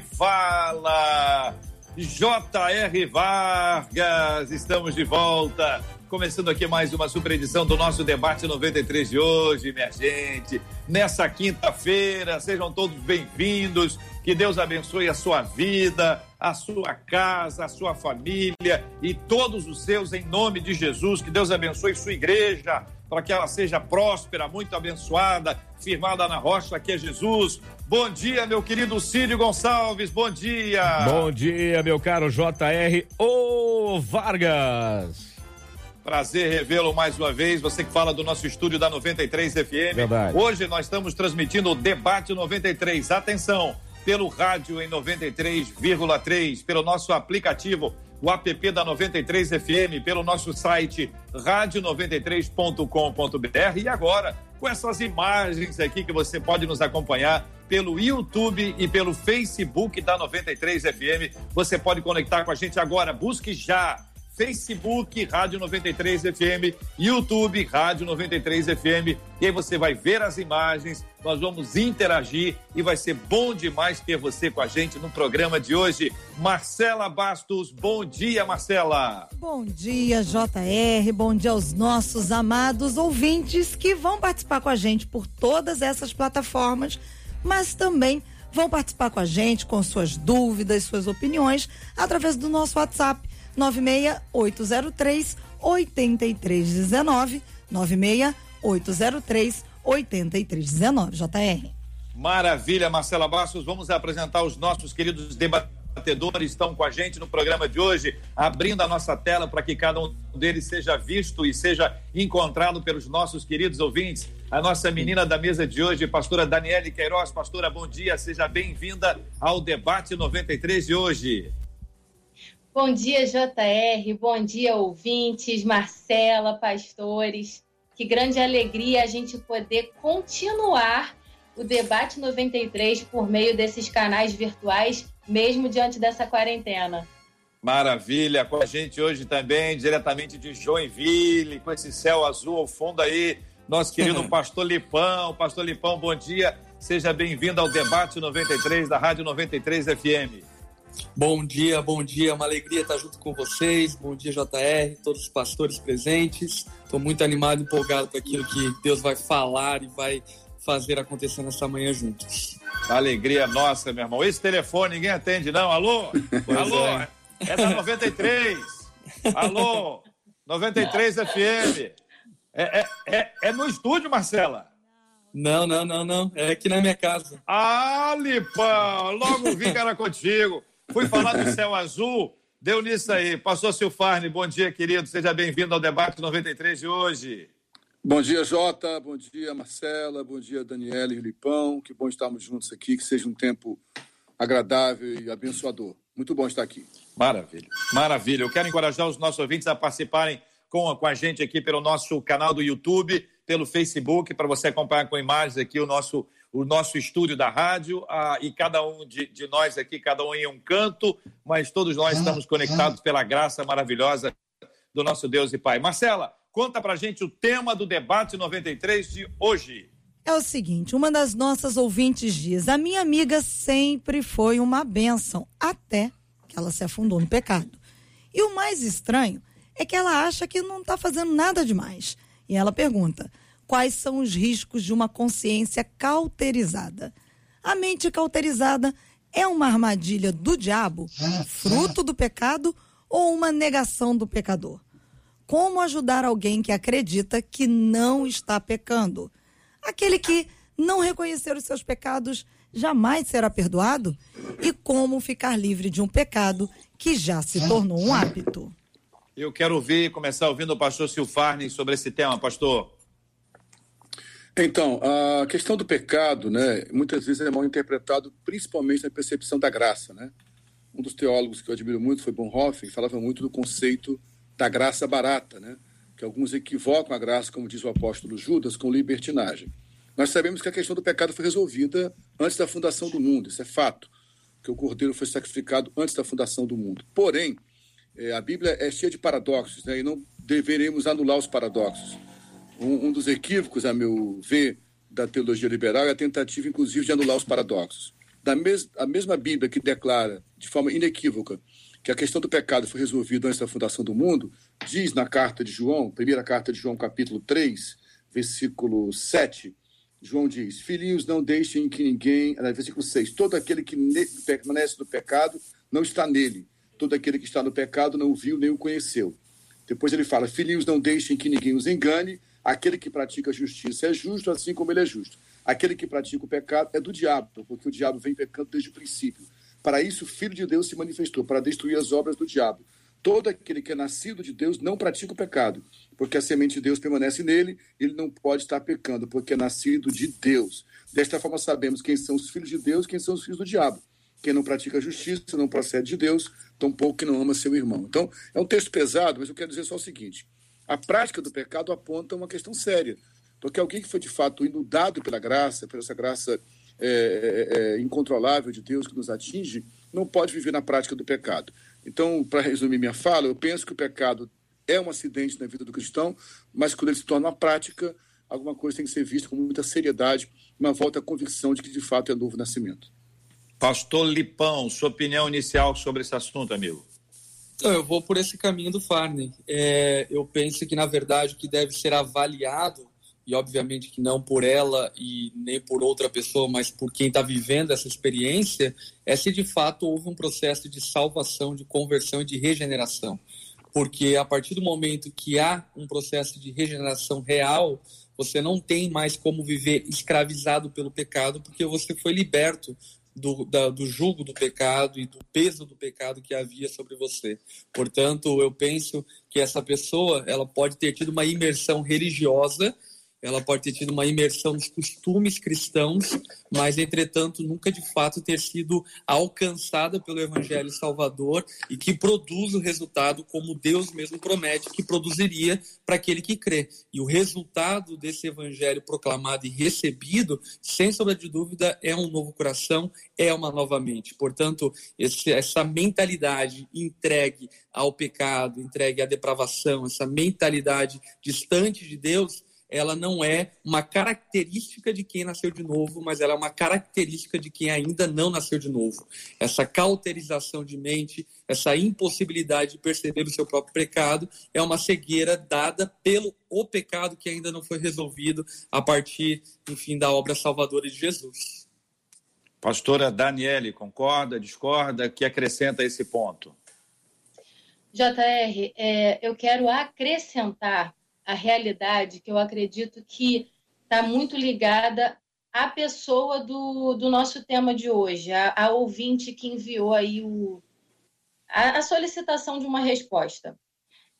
Fala J.R. Vargas. Estamos de volta. Começando aqui mais uma super edição do nosso debate 93 de hoje, minha gente. Nessa quinta-feira, sejam todos bem-vindos. Que Deus abençoe a sua vida, a sua casa, a sua família e todos os seus em nome de Jesus. Que Deus abençoe sua igreja para que ela seja próspera, muito abençoada, firmada na rocha que é Jesus. Bom dia, meu querido Círio Gonçalves. Bom dia. Bom dia, meu caro JR O Vargas. Prazer revê-lo mais uma vez. Você que fala do nosso estúdio da 93 FM. Verdade. Hoje nós estamos transmitindo o Debate 93. Atenção, pelo rádio em 93,3, pelo nosso aplicativo, o app da 93 FM, pelo nosso site rádio93.com.br e agora com essas imagens aqui que você pode nos acompanhar pelo YouTube e pelo Facebook da 93 FM. Você pode conectar com a gente agora. Busque já Facebook Rádio 93 FM, YouTube Rádio 93 FM. E aí você vai ver as imagens, nós vamos interagir e vai ser bom demais ter você com a gente no programa de hoje. Marcela Bastos, bom dia, Marcela. Bom dia, JR. Bom dia aos nossos amados ouvintes que vão participar com a gente por todas essas plataformas, mas também vão participar com a gente com suas dúvidas, suas opiniões através do nosso WhatsApp 96803 8319 96803 8319 JR. Maravilha, Marcela Bastos. Vamos apresentar os nossos queridos debatedores estão com a gente no programa de hoje, abrindo a nossa tela para que cada um deles seja visto e seja encontrado pelos nossos queridos ouvintes. A nossa menina da mesa de hoje, pastora Daniele Queiroz. Pastora, bom dia, seja bem-vinda ao debate 93 de hoje. Bom dia, JR. Bom dia, ouvintes, Marcela, pastores. Que grande alegria a gente poder continuar o debate 93 por meio desses canais virtuais, mesmo diante dessa quarentena. Maravilha, com a gente hoje também, diretamente de Joinville, com esse céu azul ao fundo aí, nosso querido Pastor Lipão. Pastor Lipão, bom dia, seja bem-vindo ao debate 93 da Rádio 93 FM. Bom dia, bom dia, uma alegria estar junto com vocês. Bom dia, JR, todos os pastores presentes. Estou muito animado e empolgado com aquilo que Deus vai falar e vai fazer acontecer nessa manhã juntos. Alegria nossa, meu irmão. Esse telefone ninguém atende, não? Alô? Pois Alô? é. É. da 93. Alô? 93 FM. É, é, é, é no estúdio, Marcela? Não, não, não, não. É aqui na minha casa. Ah, Lipão, logo vi que era contigo. Fui falar do céu azul, deu nisso aí. Passou Silfarne, bom dia, querido. Seja bem-vindo ao debate 93 de hoje. Bom dia, Jota. Bom dia, Marcela. Bom dia, Daniela e Lipão. Que bom estarmos juntos aqui. Que seja um tempo agradável e abençoador. Muito bom estar aqui. Maravilha, maravilha. Eu quero encorajar os nossos ouvintes a participarem com, com a gente aqui pelo nosso canal do YouTube, pelo Facebook, para você acompanhar com imagens aqui o nosso, o nosso estúdio da rádio. Ah, e cada um de, de nós aqui, cada um em um canto, mas todos nós estamos conectados pela graça maravilhosa do nosso Deus e Pai. Marcela, conta pra gente o tema do debate 93 de hoje. É o seguinte, uma das nossas ouvintes diz: "A minha amiga sempre foi uma bênção, até que ela se afundou no pecado. E o mais estranho é que ela acha que não está fazendo nada demais. E ela pergunta: quais são os riscos de uma consciência cauterizada? A mente cauterizada é uma armadilha do diabo, fruto do pecado ou uma negação do pecador? Como ajudar alguém que acredita que não está pecando? Aquele que não reconhecer os seus pecados jamais será perdoado? E como ficar livre de um pecado que já se tornou um hábito? Eu quero ouvir, começar ouvindo o pastor Silfarne sobre esse tema, pastor. Então, a questão do pecado, né, muitas vezes é mal interpretado, principalmente na percepção da graça, né? um dos teólogos que eu admiro muito foi Bonhoeffer, falava muito do conceito da graça barata, né? que alguns equivocam a graça, como diz o apóstolo Judas, com libertinagem. Nós sabemos que a questão do pecado foi resolvida antes da fundação do mundo, isso é fato, que o cordeiro foi sacrificado antes da fundação do mundo. Porém, é, a Bíblia é cheia de paradoxos, né? e não deveremos anular os paradoxos. Um, um, dos equívocos, a meu ver, da teologia liberal é a tentativa, inclusive, de anular os paradoxos. Da mes a mesma Bíblia que declara, de forma inequívoca, que a questão do pecado foi resolvida antes da fundação do mundo, diz na carta de João, primeira carta de João, capítulo 3, versículo 7, João diz: Filhinhos, não deixem que ninguém. Versículo 6: Todo aquele que permanece no pecado não está nele. Todo aquele que está no pecado não o viu nem o conheceu. Depois ele fala: Filhinhos, não deixem que ninguém os engane. Aquele que pratica a justiça é justo, assim como ele é justo. Aquele que pratica o pecado é do diabo, porque o diabo vem pecando desde o princípio. Para isso, o Filho de Deus se manifestou, para destruir as obras do diabo. Todo aquele que é nascido de Deus não pratica o pecado, porque a semente de Deus permanece nele, ele não pode estar pecando, porque é nascido de Deus. Desta forma, sabemos quem são os filhos de Deus quem são os filhos do diabo. Quem não pratica a justiça não procede de Deus, tampouco que não ama seu irmão. Então, é um texto pesado, mas eu quero dizer só o seguinte: a prática do pecado aponta uma questão séria, porque alguém que foi de fato inundado pela graça, por essa graça é, é, é, incontrolável de Deus que nos atinge, não pode viver na prática do pecado. Então, para resumir minha fala, eu penso que o pecado é um acidente na vida do cristão, mas quando ele se torna uma prática, alguma coisa tem que ser vista com muita seriedade, uma volta à convicção de que de fato é novo nascimento. Pastor Lipão, sua opinião inicial sobre esse assunto, amigo? Então, eu vou por esse caminho do Farney. É, eu penso que, na verdade, o que deve ser avaliado e obviamente que não por ela e nem por outra pessoa, mas por quem está vivendo essa experiência, é se de fato houve um processo de salvação, de conversão e de regeneração. Porque a partir do momento que há um processo de regeneração real, você não tem mais como viver escravizado pelo pecado, porque você foi liberto do, da, do jugo do pecado e do peso do pecado que havia sobre você. Portanto, eu penso que essa pessoa ela pode ter tido uma imersão religiosa ela pode ter tido uma imersão nos costumes cristãos, mas, entretanto, nunca de fato ter sido alcançada pelo Evangelho Salvador e que produz o resultado como Deus mesmo promete que produziria para aquele que crê. E o resultado desse Evangelho proclamado e recebido, sem sombra de dúvida, é um novo coração, é uma nova mente. Portanto, esse, essa mentalidade entregue ao pecado, entregue à depravação, essa mentalidade distante de Deus, ela não é uma característica de quem nasceu de novo, mas ela é uma característica de quem ainda não nasceu de novo. Essa cauterização de mente, essa impossibilidade de perceber o seu próprio pecado, é uma cegueira dada pelo o pecado que ainda não foi resolvido a partir, enfim, da obra salvadora de Jesus. Pastora Daniele, concorda, discorda? Que acrescenta esse ponto? JR, é, eu quero acrescentar a realidade que eu acredito que está muito ligada à pessoa do, do nosso tema de hoje, a, a ouvinte que enviou aí o, a, a solicitação de uma resposta.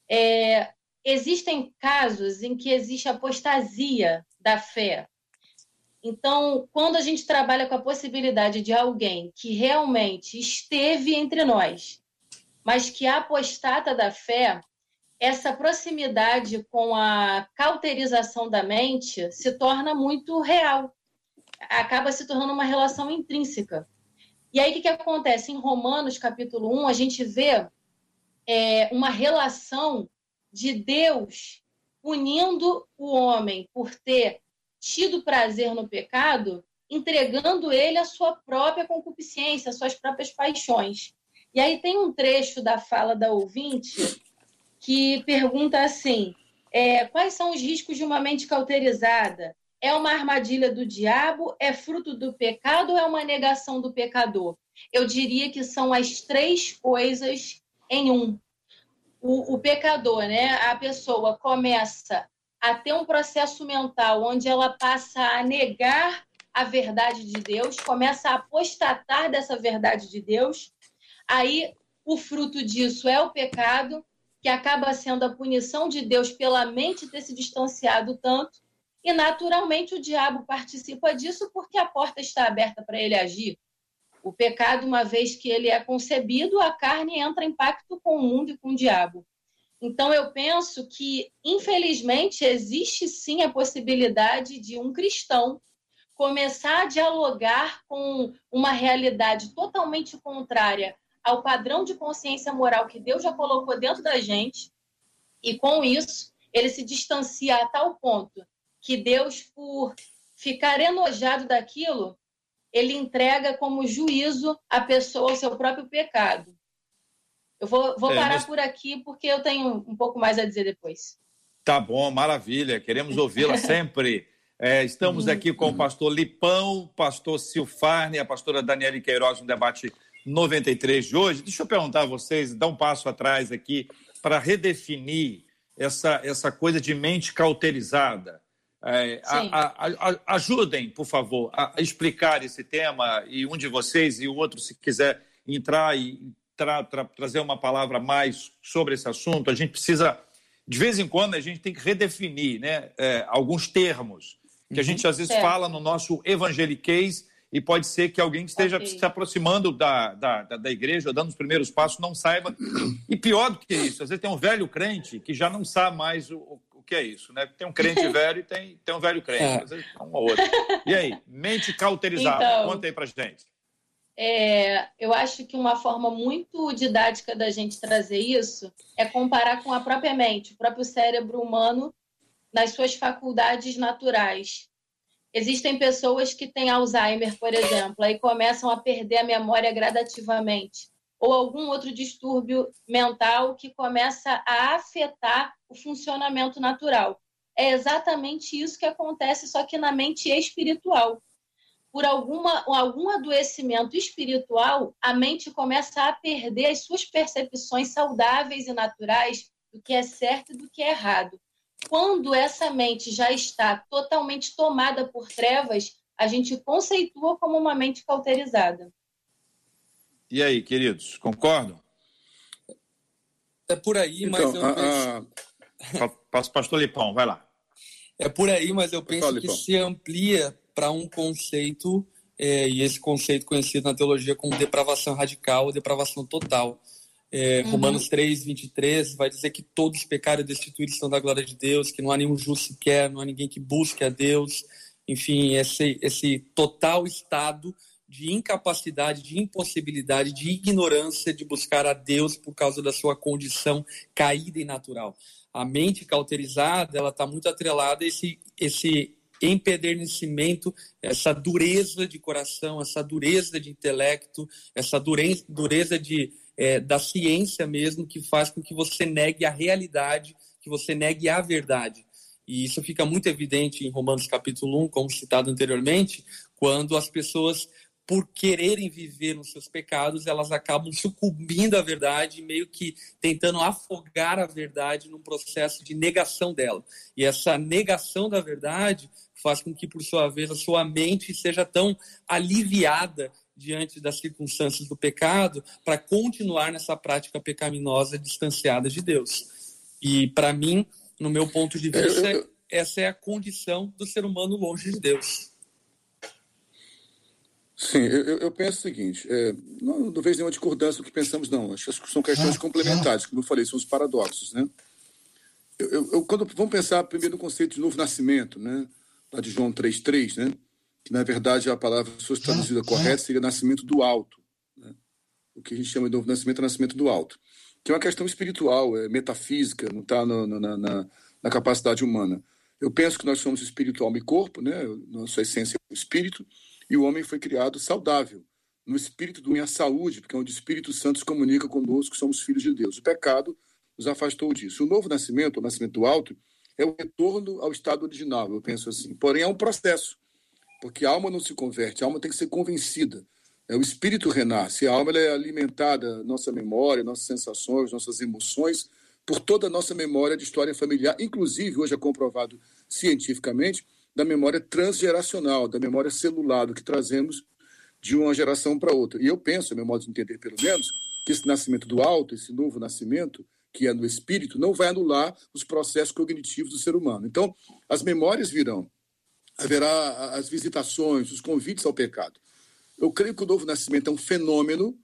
É, existem casos em que existe apostasia da fé. Então, quando a gente trabalha com a possibilidade de alguém que realmente esteve entre nós, mas que apostata da fé, essa proximidade com a cauterização da mente se torna muito real. Acaba se tornando uma relação intrínseca. E aí, o que, que acontece? Em Romanos, capítulo 1, a gente vê é, uma relação de Deus punindo o homem por ter tido prazer no pecado, entregando ele a sua própria concupiscência, as suas próprias paixões. E aí tem um trecho da fala da ouvinte que pergunta assim: é, quais são os riscos de uma mente cauterizada? É uma armadilha do diabo? É fruto do pecado ou é uma negação do pecador? Eu diria que são as três coisas em um. O, o pecador, né? A pessoa começa a ter um processo mental onde ela passa a negar a verdade de Deus, começa a apostatar dessa verdade de Deus. Aí o fruto disso é o pecado, que acaba sendo a punição de Deus pela mente ter se distanciado tanto, e naturalmente o diabo participa disso porque a porta está aberta para ele agir. O pecado, uma vez que ele é concebido, a carne entra em pacto com o mundo e com o diabo. Então, eu penso que, infelizmente, existe sim a possibilidade de um cristão começar a dialogar com uma realidade totalmente contrária ao padrão de consciência moral que Deus já colocou dentro da gente, e com isso, ele se distancia a tal ponto que Deus, por ficar enojado daquilo, ele entrega como juízo a pessoa ao seu próprio pecado. Eu vou, vou é, parar mas... por aqui porque eu tenho um pouco mais a dizer depois. Tá bom, maravilha. Queremos ouvi-la sempre. É, estamos uhum. aqui com o pastor Lipão, pastor Silfarne, a pastora Daniele Queiroz no debate 93 de hoje. Deixa eu perguntar a vocês, dar um passo atrás aqui para redefinir essa, essa coisa de mente cauterizada. É, a, a, a, ajudem, por favor, a explicar esse tema e um de vocês e o outro, se quiser entrar e tra, tra, trazer uma palavra mais sobre esse assunto, a gente precisa, de vez em quando, a gente tem que redefinir né, é, alguns termos que a gente às vezes fala no nosso evangeliquez e pode ser que alguém que esteja okay. se aproximando da, da, da, igreja, dando os primeiros passos, não saiba. E pior do que isso, às vezes tem um velho crente que já não sabe mais o, o que é isso, né? Tem um crente velho e tem, tem um velho crente, é. às vezes um ou outro. E aí, mente cauterizada, então, conta aí pra gente. É, eu acho que uma forma muito didática da gente trazer isso é comparar com a própria mente, o próprio cérebro humano nas suas faculdades naturais. Existem pessoas que têm Alzheimer, por exemplo, e começam a perder a memória gradativamente, ou algum outro distúrbio mental que começa a afetar o funcionamento natural. É exatamente isso que acontece, só que na mente espiritual por alguma, algum adoecimento espiritual, a mente começa a perder as suas percepções saudáveis e naturais do que é certo e do que é errado. Quando essa mente já está totalmente tomada por trevas, a gente conceitua como uma mente cauterizada. E aí, queridos, concordam? É por aí, então, mas eu a, a... Pastor Lipão, vai lá. É por aí, mas eu penso que se amplia para um conceito, é, e esse conceito conhecido na teologia como depravação radical ou depravação total. É, uhum. Romanos 3, 23 vai dizer que todos pecaram e destituídos estão da glória de Deus, que não há nenhum justo sequer, não há ninguém que busque a Deus. Enfim, esse, esse total estado de incapacidade, de impossibilidade, de ignorância de buscar a Deus por causa da sua condição caída e natural. A mente cauterizada, ela está muito atrelada a esse, esse empedernecimento, essa dureza de coração, essa dureza de intelecto, essa dureza, dureza de, é, da ciência mesmo, que faz com que você negue a realidade, que você negue a verdade. E isso fica muito evidente em Romanos capítulo 1, como citado anteriormente, quando as pessoas por quererem viver nos seus pecados, elas acabam sucumbindo à verdade, meio que tentando afogar a verdade num processo de negação dela. E essa negação da verdade faz com que, por sua vez, a sua mente seja tão aliviada diante das circunstâncias do pecado para continuar nessa prática pecaminosa distanciada de Deus. E, para mim, no meu ponto de vista, essa é a condição do ser humano longe de Deus. Sim, eu, eu penso o seguinte: é, não, não vejo nenhuma discordância do que pensamos, não. Acho que são questões ah, complementares, como eu falei, são os paradoxos. Né? Eu, eu, eu, quando, vamos pensar primeiro no conceito de novo nascimento. Né? lá de João 3,3, né? Que na verdade a palavra, se fosse traduzida correta, seria nascimento do alto. Né? O que a gente chama de novo nascimento é nascimento do alto. Que é uma questão espiritual, é metafísica, não está na, na, na, capacidade humana. Eu penso que nós somos espírito, alma e corpo, né? nossa essência é o espírito, e o homem foi criado saudável, no espírito do minha saúde, porque é onde o Espírito Santo se comunica conosco, somos filhos de Deus. O pecado nos afastou disso. O novo nascimento, o nascimento do alto, é o retorno ao estado original, eu penso assim. Porém, é um processo, porque a alma não se converte, a alma tem que ser convencida. É, o espírito renasce, a alma é alimentada, nossa memória, nossas sensações, nossas emoções, por toda a nossa memória de história familiar, inclusive, hoje é comprovado cientificamente, da memória transgeracional, da memória celular, do que trazemos de uma geração para outra. E eu penso, meu modo de entender pelo menos, que esse nascimento do alto, esse novo nascimento, que é no espírito, não vai anular os processos cognitivos do ser humano. Então, as memórias virão, haverá as visitações, os convites ao pecado. Eu creio que o novo nascimento é um fenômeno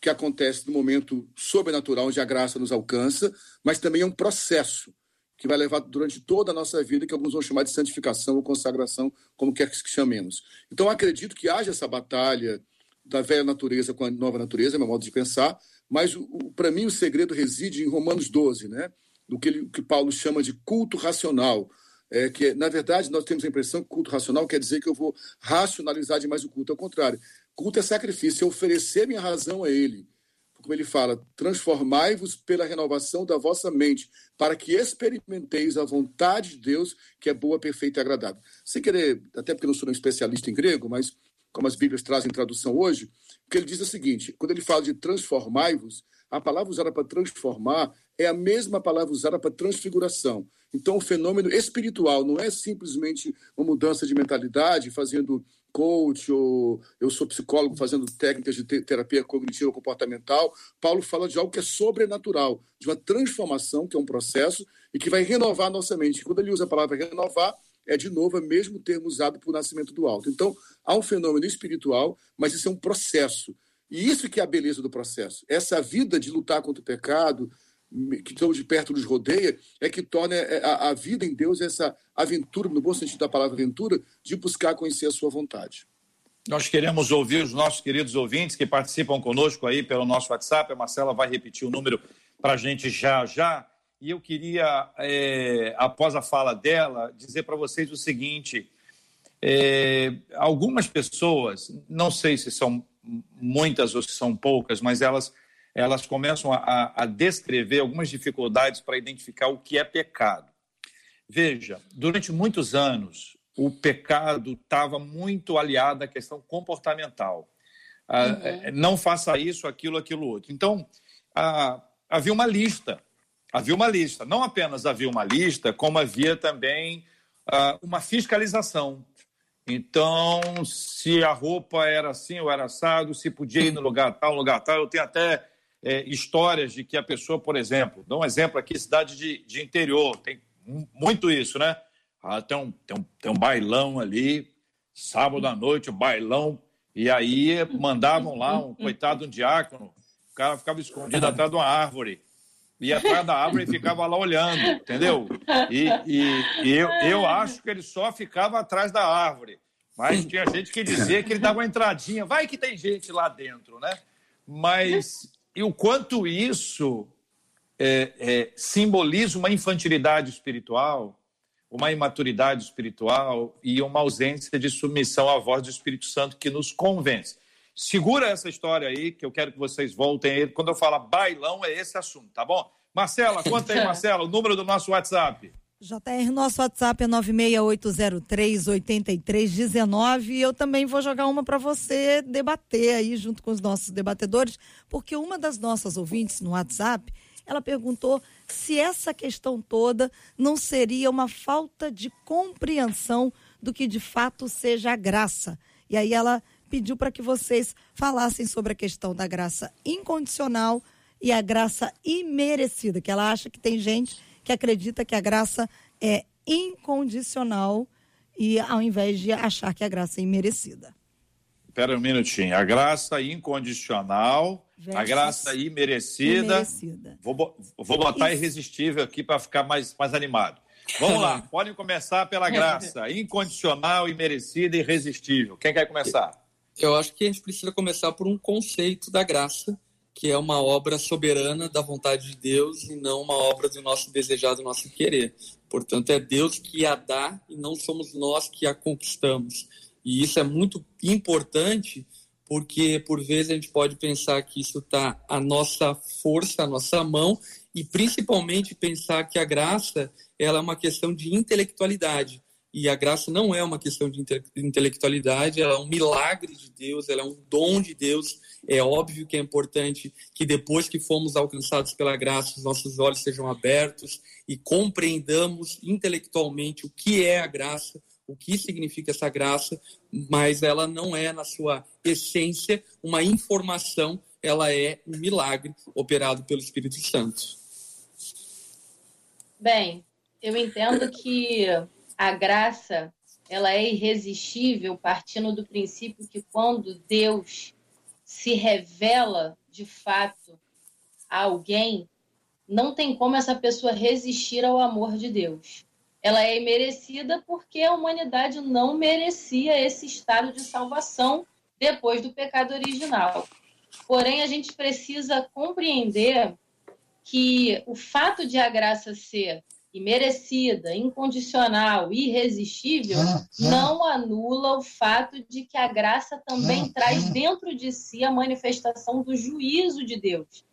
que acontece no momento sobrenatural onde a graça nos alcança, mas também é um processo que vai levar durante toda a nossa vida, que alguns vão chamar de santificação ou consagração, como quer que chamemos. Então, acredito que haja essa batalha da velha natureza com a nova natureza, é meu modo de pensar, mas para mim o segredo reside em Romanos 12, né? do que, ele, que Paulo chama de culto racional, é, que na verdade nós temos a impressão que culto racional quer dizer que eu vou racionalizar demais o culto, ao contrário. Culto é sacrifício, é oferecer minha razão a ele. Como ele fala, transformai-vos pela renovação da vossa mente, para que experimenteis a vontade de Deus, que é boa, perfeita e agradável. Sem querer, até porque não sou um especialista em grego, mas como as Bíblias trazem tradução hoje, que ele diz é o seguinte: quando ele fala de transformai-vos, a palavra usada para transformar é a mesma palavra usada para transfiguração. Então, o fenômeno espiritual não é simplesmente uma mudança de mentalidade, fazendo coach ou eu sou psicólogo fazendo técnicas de terapia cognitiva comportamental. Paulo fala de algo que é sobrenatural, de uma transformação, que é um processo e que vai renovar a nossa mente. Quando ele usa a palavra renovar, é de novo o mesmo termo usado para o nascimento do alto. Então, há um fenômeno espiritual, mas isso é um processo. E isso que é a beleza do processo. Essa vida de lutar contra o pecado, que tão de perto nos rodeia, é que torna é, a, a, vida em Deus essa aventura, no bom sentido da palavra aventura, de buscar conhecer a sua vontade. Nós queremos ouvir os nossos queridos ouvintes que participam conosco aí pelo nosso WhatsApp. A Marcela vai repetir o número para a gente já já. E eu queria, é, após a fala dela, dizer para vocês o seguinte: é, algumas pessoas, não sei se são muitas ou se são poucas, mas elas, elas começam a, a descrever algumas dificuldades para identificar o que é pecado. Veja, durante muitos anos, o pecado estava muito aliado à questão comportamental. Ah, uhum. É, não faça isso, aquilo, aquilo outro. Então, ah, havia uma lista. Havia uma lista. Não apenas havia uma lista, como havia também ah, uma fiscalização. Então, se a roupa era assim ou era assado, se podia ir no lugar tal, lugar tal. Eu tenho até é, histórias de que a pessoa, por exemplo, dá um exemplo aqui, cidade de, de interior, tem muito isso, né? Ah, tem, um, tem, um, tem um bailão ali, sábado à noite, um bailão, e aí mandavam lá um coitado um diácono, o cara ficava escondido atrás de uma árvore ia atrás da árvore e ficava lá olhando, entendeu? E, e, e, eu, eu acho que ele só ficava atrás da árvore. Mas tinha gente que dizia que ele dava uma entradinha. Vai que tem gente lá dentro, né? Mas e o quanto isso é, é, simboliza uma infantilidade espiritual, uma imaturidade espiritual e uma ausência de submissão à voz do Espírito Santo que nos convence. Segura essa história aí, que eu quero que vocês voltem aí. Quando eu falar bailão, é esse assunto, tá bom? Marcela, conta aí, Marcela, o número do nosso WhatsApp. JR, nosso WhatsApp é 968038319 e eu também vou jogar uma para você debater aí junto com os nossos debatedores, porque uma das nossas ouvintes no WhatsApp, ela perguntou se essa questão toda não seria uma falta de compreensão do que de fato seja a graça. E aí ela pediu para que vocês falassem sobre a questão da graça incondicional e a graça imerecida, que ela acha que tem gente que acredita que a graça é incondicional e ao invés de achar que a graça é imerecida. Espera um minutinho. A graça incondicional, Versus a graça imerecida. imerecida. Vou, vou botar Isso. irresistível aqui para ficar mais, mais animado. Vamos lá, podem começar pela graça incondicional, imerecida e irresistível. Quem quer começar? Eu acho que a gente precisa começar por um conceito da graça, que é uma obra soberana da vontade de Deus e não uma obra do nosso desejado, do nosso querer. Portanto, é Deus que a dá e não somos nós que a conquistamos. E isso é muito importante porque, por vezes, a gente pode pensar que isso está à nossa força, à nossa mão, e principalmente pensar que a graça ela é uma questão de intelectualidade. E a graça não é uma questão de intelectualidade, ela é um milagre de Deus, ela é um dom de Deus. É óbvio que é importante que depois que fomos alcançados pela graça, os nossos olhos sejam abertos e compreendamos intelectualmente o que é a graça, o que significa essa graça, mas ela não é, na sua essência, uma informação, ela é um milagre operado pelo Espírito Santo. Bem, eu entendo que a graça ela é irresistível, partindo do princípio que quando Deus se revela de fato a alguém, não tem como essa pessoa resistir ao amor de Deus. Ela é imerecida porque a humanidade não merecia esse estado de salvação depois do pecado original. Porém, a gente precisa compreender que o fato de a graça ser imerecida, incondicional, irresistível, não anula o fato de que a graça também traz dentro de si a manifestação do juízo de Deus.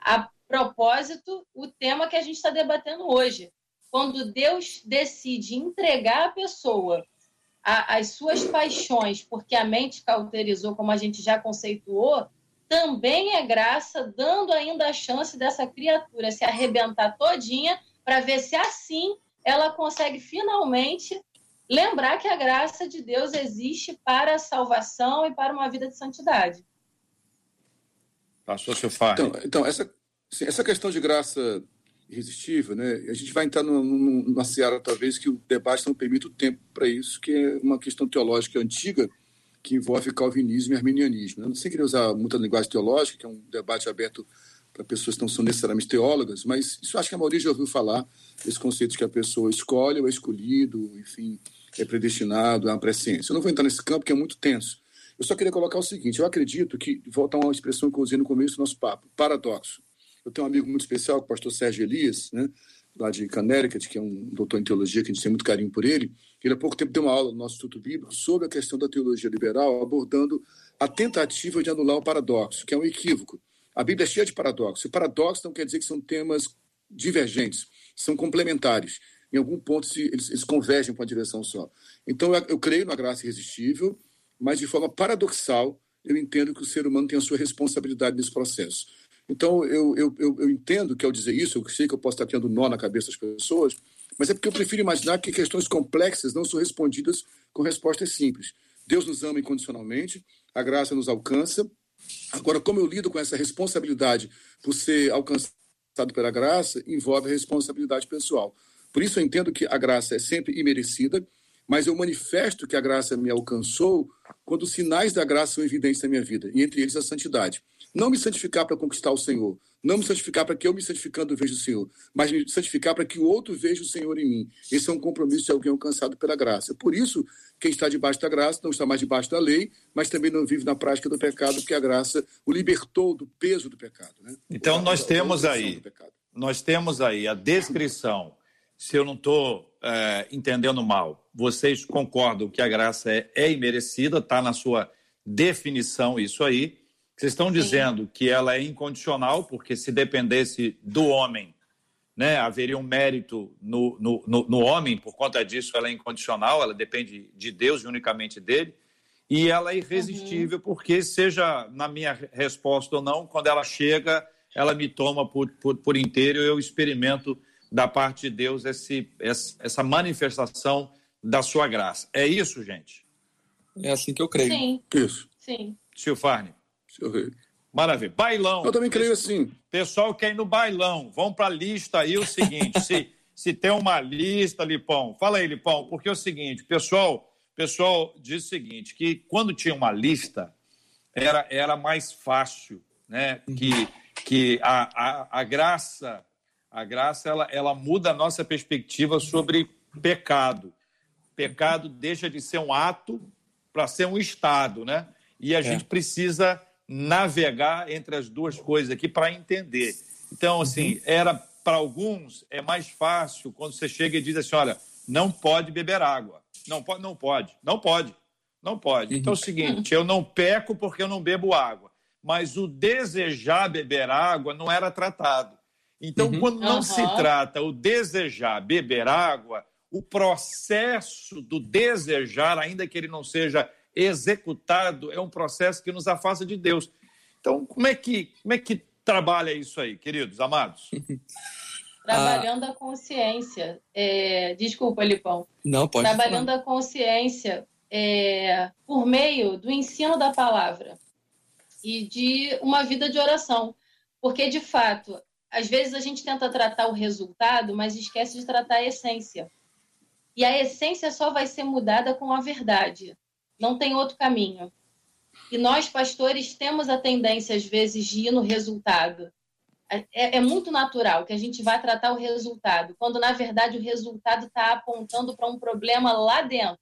A propósito, o tema que a gente está debatendo hoje. Quando Deus decide entregar a pessoa as suas paixões, porque a mente cauterizou, como a gente já conceituou, também é graça, dando ainda a chance dessa criatura se arrebentar todinha para ver se assim ela consegue finalmente lembrar que a graça de Deus existe para a salvação e para uma vida de santidade. Passou seu faro. Então, então essa, essa questão de graça irresistível, né? A gente vai entrar numa seara, talvez, que o debate não permita o tempo para isso, que é uma questão teológica antiga que envolve calvinismo e arminianismo. Eu não sei querer usar muita linguagem teológica, que é um debate aberto para pessoas que não são necessariamente teólogas, mas isso acho que a maioria já ouviu falar, esse conceito de que a pessoa escolhe ou é escolhido, enfim, é predestinado, é uma presciência. Eu não vou entrar nesse campo, que é muito tenso. Eu só queria colocar o seguinte, eu acredito que, volta a uma expressão que eu usei no começo do nosso papo, paradoxo. Eu tenho um amigo muito especial, o pastor Sérgio Elias, né, lá de Connecticut, que é um doutor em teologia, que a gente tem muito carinho por ele. Ele há pouco tempo deu uma aula no nosso Instituto Bíblico sobre a questão da teologia liberal, abordando a tentativa de anular o paradoxo, que é um equívoco. A Bíblia é cheia de paradoxos. E paradoxo não quer dizer que são temas divergentes, são complementares. Em algum ponto eles, eles convergem para uma direção só. Então eu, eu creio na graça irresistível, mas de forma paradoxal eu entendo que o ser humano tem a sua responsabilidade nesse processo. Então, eu, eu, eu entendo que ao dizer isso, eu sei que eu posso estar tendo nó na cabeça das pessoas, mas é porque eu prefiro imaginar que questões complexas não são respondidas com respostas simples. Deus nos ama incondicionalmente, a graça nos alcança. Agora, como eu lido com essa responsabilidade por ser alcançado pela graça, envolve a responsabilidade pessoal. Por isso, eu entendo que a graça é sempre imerecida, mas eu manifesto que a graça me alcançou quando os sinais da graça são evidentes na minha vida, e entre eles a santidade. Não me santificar para conquistar o Senhor. Não me santificar para que eu me santificando veja o Senhor, mas me santificar para que o outro veja o Senhor em mim. Esse é um compromisso de alguém alcançado pela graça. Por isso, quem está debaixo da graça não está mais debaixo da lei, mas também não vive na prática do pecado, porque a graça o libertou do peso do pecado. Né? Então, nós temos aí, nós temos aí a descrição. Se eu não estou é, entendendo mal, vocês concordam que a graça é, é imerecida, está na sua definição isso aí. Vocês estão dizendo Sim. que ela é incondicional, porque se dependesse do homem, né, haveria um mérito no, no, no, no, homem, por conta disso ela é incondicional, ela depende de Deus e unicamente dele. E ela é irresistível, uhum. porque, seja na minha resposta ou não, quando ela chega, ela me toma por, por, por inteiro e eu experimento da parte de Deus esse, essa manifestação da sua graça. É isso, gente? É assim que eu creio. Sim. Isso. Sim. Silfarne. Maravilha. Bailão. Eu também creio assim. Pessoal quer ir no bailão. Vamos para a lista aí o seguinte: se, se tem uma lista, Lipão, fala aí, Lipão, porque é o seguinte, pessoal, pessoal diz o seguinte: que quando tinha uma lista, era, era mais fácil, né? Que, que a, a, a graça, a graça ela, ela muda a nossa perspectiva sobre pecado. Pecado deixa de ser um ato para ser um estado, né? E a é. gente precisa navegar entre as duas coisas aqui para entender. Então, assim, uhum. era para alguns é mais fácil quando você chega e diz assim, olha, não pode beber água. Não pode, não pode, não pode, não pode. Então é o uhum. seguinte, eu não peco porque eu não bebo água, mas o desejar beber água não era tratado. Então, uhum. quando não uhum. se trata o desejar beber água, o processo do desejar, ainda que ele não seja executado é um processo que nos afasta de Deus. Então, como é que, como é que trabalha isso aí, queridos, amados? Trabalhando a consciência. É... Desculpa, Lipão. Não, pode Trabalhando falar. a consciência é... por meio do ensino da palavra e de uma vida de oração. Porque, de fato, às vezes a gente tenta tratar o resultado, mas esquece de tratar a essência. E a essência só vai ser mudada com a verdade. Não tem outro caminho. E nós, pastores, temos a tendência, às vezes, de ir no resultado. É, é muito natural que a gente vá tratar o resultado, quando, na verdade, o resultado está apontando para um problema lá dentro,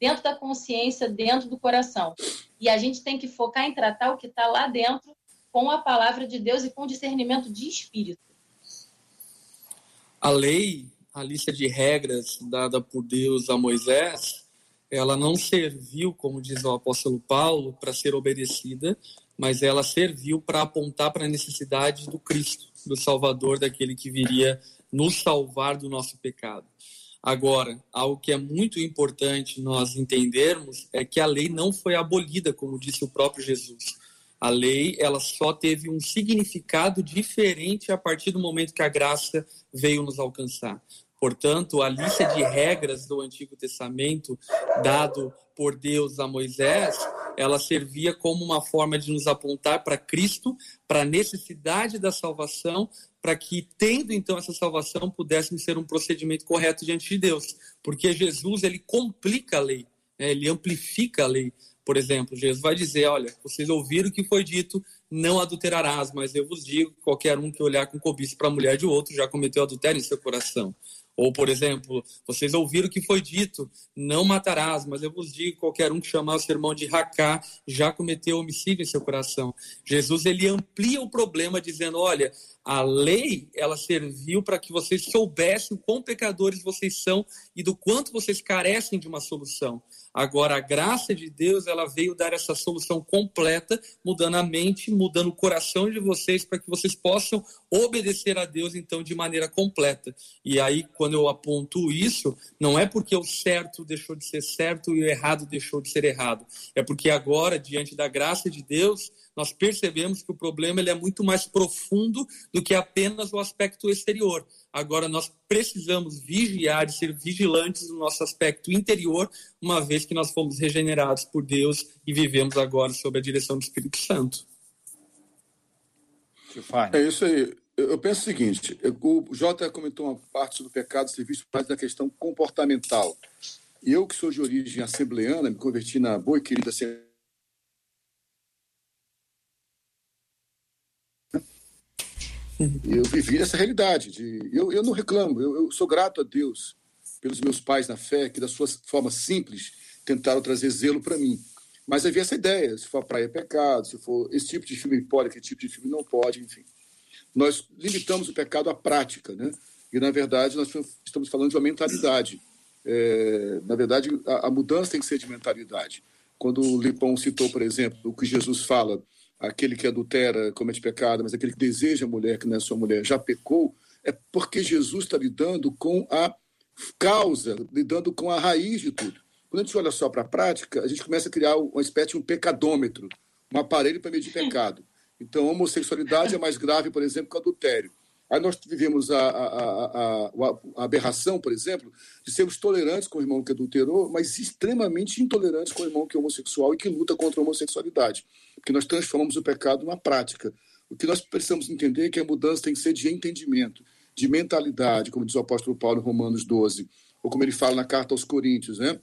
dentro da consciência, dentro do coração. E a gente tem que focar em tratar o que está lá dentro com a palavra de Deus e com discernimento de espírito. A lei, a lista de regras dada por Deus a Moisés, ela não serviu, como diz o apóstolo Paulo, para ser obedecida, mas ela serviu para apontar para a necessidade do Cristo, do Salvador, daquele que viria nos salvar do nosso pecado. Agora, algo que é muito importante nós entendermos é que a lei não foi abolida, como disse o próprio Jesus. A lei, ela só teve um significado diferente a partir do momento que a graça veio nos alcançar. Portanto, a lista de regras do Antigo Testamento dado por Deus a Moisés, ela servia como uma forma de nos apontar para Cristo, para a necessidade da salvação, para que, tendo então essa salvação, pudéssemos ser um procedimento correto diante de Deus. Porque Jesus, ele complica a lei, né? ele amplifica a lei. Por exemplo, Jesus vai dizer: Olha, vocês ouviram o que foi dito, não adulterarás, mas eu vos digo: qualquer um que olhar com cobiça para a mulher de outro já cometeu adultério em seu coração. Ou, por exemplo, vocês ouviram o que foi dito, não matarás, mas eu vos digo, qualquer um que chamar o sermão de racá já cometeu homicídio em seu coração. Jesus, ele amplia o problema dizendo, olha, a lei, ela serviu para que vocês soubessem o quão pecadores vocês são e do quanto vocês carecem de uma solução. Agora, a graça de Deus, ela veio dar essa solução completa, mudando a mente, mudando o coração de vocês, para que vocês possam obedecer a Deus, então, de maneira completa. E aí, quando eu aponto isso, não é porque o certo deixou de ser certo e o errado deixou de ser errado. É porque agora, diante da graça de Deus, nós percebemos que o problema ele é muito mais profundo do que apenas o aspecto exterior. Agora, nós precisamos vigiar e ser vigilantes no nosso aspecto interior, uma vez que nós fomos regenerados por Deus e vivemos agora sob a direção do Espírito Santo. É isso aí. Eu penso o seguinte: o Jota comentou uma parte do pecado ser visto mais da questão comportamental. Eu, que sou de origem assembleana, me converti na boa e querida Assembleia Eu vivi essa realidade. De, eu, eu não reclamo, eu, eu, sou grato a Deus pelos meus pais na fé, que da sua forma simples tentaram trazer zelo para mim. Mas havia essa ideia: se for praia é pecado, se for esse tipo de filme pode, aquele tipo de filme não pode, enfim. Nós limitamos o pecado à prática, né? E, na verdade, nós estamos falando de uma mentalidade. É, na verdade, a, a mudança tem que ser de mentalidade. Quando o Lipão citou, por exemplo, o que Jesus fala aquele que adultera comete pecado, mas aquele que deseja a mulher que não é sua mulher já pecou, é porque Jesus está lidando com a causa, lidando com a raiz de tudo. Quando a gente olha só para a prática, a gente começa a criar uma espécie de um pecadômetro, um aparelho para medir pecado. Então, a homossexualidade é mais grave, por exemplo, que o adultério. Aí nós vivemos a, a, a, a, aberração, por exemplo, de sermos tolerantes com o irmão que adulterou, mas extremamente intolerantes com o irmão que é homossexual e que luta contra a homossexualidade. Porque nós transformamos o pecado numa prática. O que nós precisamos entender é que a mudança tem que ser de entendimento, de mentalidade, como diz o apóstolo Paulo em Romanos 12, ou como ele fala na carta aos Coríntios, né?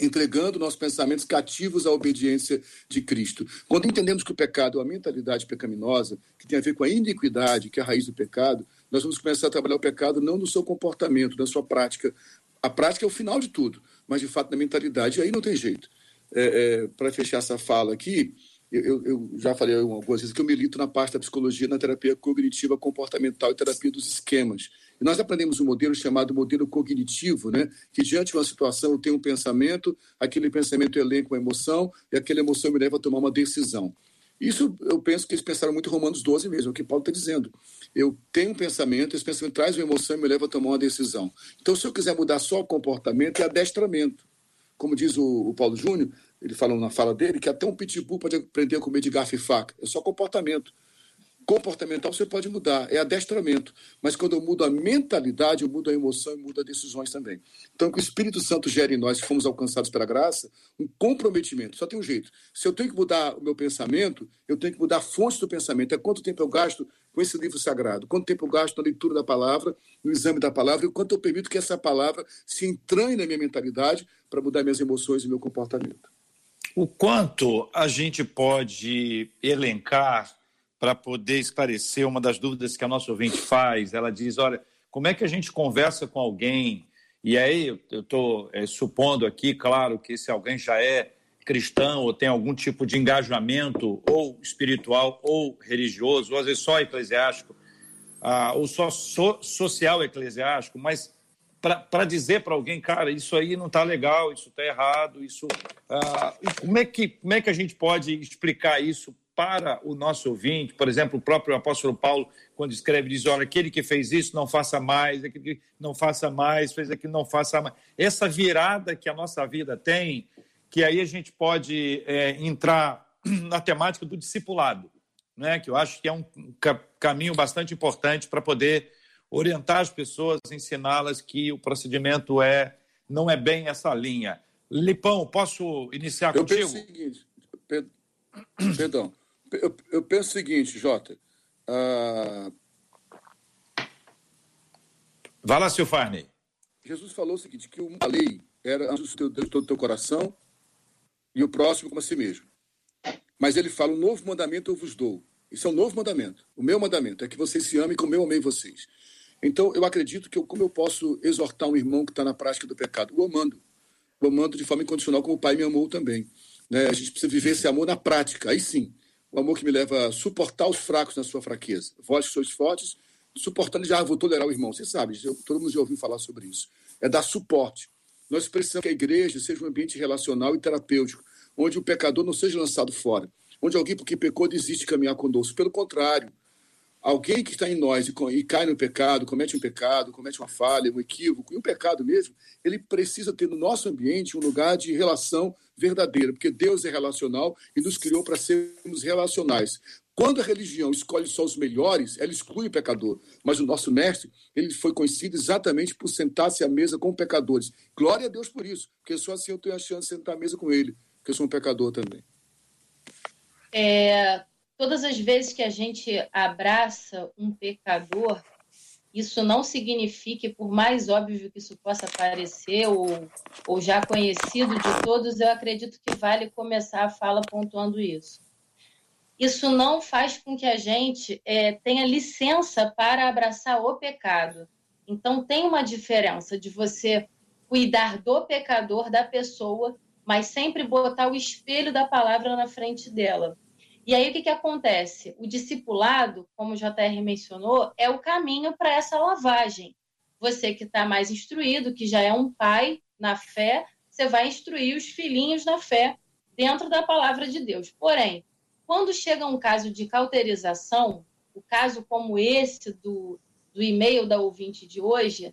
Entregando nossos pensamentos cativos à obediência de Cristo. Quando entendemos que o pecado é uma mentalidade pecaminosa, que tem a ver com a iniquidade, que é a raiz do pecado, nós vamos começar a trabalhar o pecado não no seu comportamento, na sua prática. A prática é o final de tudo, mas de fato na mentalidade. E aí não tem jeito. É, é, Para fechar essa fala aqui, eu, eu, já falei algumas vezes que eu milito na parte da psicologia, na terapia cognitiva comportamental e terapia dos esquemas. Nós aprendemos um modelo chamado modelo cognitivo, né? que diante de uma situação eu tenho um pensamento, aquele pensamento elenca uma emoção, e aquela emoção me leva a tomar uma decisão. Isso eu penso que eles pensaram muito em Romanos 12 mesmo, é o que Paulo está dizendo. Eu tenho um pensamento, esse pensamento traz uma emoção e me leva a tomar uma decisão. Então, se eu quiser mudar só o comportamento, é adestramento. Como diz o, o Paulo Júnior, ele fala na fala dele que até um pitbull pode aprender a comer de garfo e faca. É só comportamento. Comportamental você pode mudar, é adestramento. Mas quando eu mudo a mentalidade, eu mudo a emoção e mudo as decisões também. Então, que o Espírito Santo gere em nós, que fomos alcançados pela graça, um comprometimento. Só tem um jeito. Se eu tenho que mudar o meu pensamento, eu tenho que mudar a fonte do pensamento. É quanto tempo eu gasto com esse livro sagrado, quanto tempo eu gasto na leitura da palavra, no exame da palavra, e quanto eu permito que essa palavra se entranhe na minha mentalidade para mudar minhas emoções e meu comportamento. O quanto a gente pode elencar para poder esclarecer uma das dúvidas que a nossa ouvinte faz. Ela diz: olha, como é que a gente conversa com alguém? E aí eu estou é, supondo aqui, claro, que se alguém já é cristão ou tem algum tipo de engajamento ou espiritual ou religioso, ou às vezes só eclesiástico, ah, ou só so, social eclesiástico, mas para dizer para alguém, cara, isso aí não está legal, isso está errado, isso. Ah, como, é que, como é que a gente pode explicar isso para o nosso ouvinte, por exemplo, o próprio apóstolo Paulo, quando escreve, diz: olha, aquele que fez isso, não faça mais, aquele que não faça mais, fez aquilo, não faça mais. Essa virada que a nossa vida tem, que aí a gente pode é, entrar na temática do discipulado, né? que eu acho que é um caminho bastante importante para poder orientar as pessoas, ensiná-las que o procedimento é não é bem essa linha. Lipão, posso iniciar eu contigo? Penso o seguinte, perdão, eu, eu penso o seguinte, Jota. Uh... Vai lá, seu Farney. Jesus falou o seguinte, que uma lei era do teu, todo o teu coração e o próximo como a si mesmo. Mas ele fala, um novo mandamento eu vos dou. Isso é um novo mandamento. O meu mandamento é que vocês se amem como eu amei vocês. Então, eu acredito que eu, como eu posso exortar um irmão que está na prática do pecado? O amando. O amando de forma incondicional, como o pai me amou também. Né? A gente precisa viver esse amor na prática. Aí sim, o amor que me leva a suportar os fracos na sua fraqueza. Vós que sois fortes, suportando já, vou tolerar o irmão. Você sabe, todo mundo já ouviu falar sobre isso. É dar suporte. Nós precisamos que a igreja seja um ambiente relacional e terapêutico, onde o pecador não seja lançado fora, onde alguém porque pecou desiste de caminhar conosco. Pelo contrário, alguém que está em nós e, e, cai no pecado, comete um pecado, comete uma falha, um equívoco, e um pecado mesmo, ele precisa ter no nosso ambiente um lugar de relação verdadeira, porque Deus é relacional e nos criou para sermos relacionais. Quando a religião escolhe só os melhores, ela exclui o pecador. Mas o nosso mestre, ele foi conhecido exatamente por sentar-se à mesa com pecadores. Glória a Deus por isso, porque só assim eu tenho a chance de sentar à mesa com ele, porque eu sou um pecador também. É, todas as vezes que a gente abraça um pecador, isso não significa, por mais óbvio que isso possa parecer, ou, ou já conhecido de todos, eu acredito que vale começar a fala pontuando isso. Isso não faz com que a gente é, tenha licença para abraçar o pecado. Então, tem uma diferença de você cuidar do pecador, da pessoa, mas sempre botar o espelho da palavra na frente dela. E aí o que, que acontece? O discipulado, como o JR mencionou, é o caminho para essa lavagem. Você que está mais instruído, que já é um pai na fé, você vai instruir os filhinhos na fé dentro da palavra de Deus. Porém, quando chega um caso de cauterização, o caso como esse do, do e-mail da ouvinte de hoje,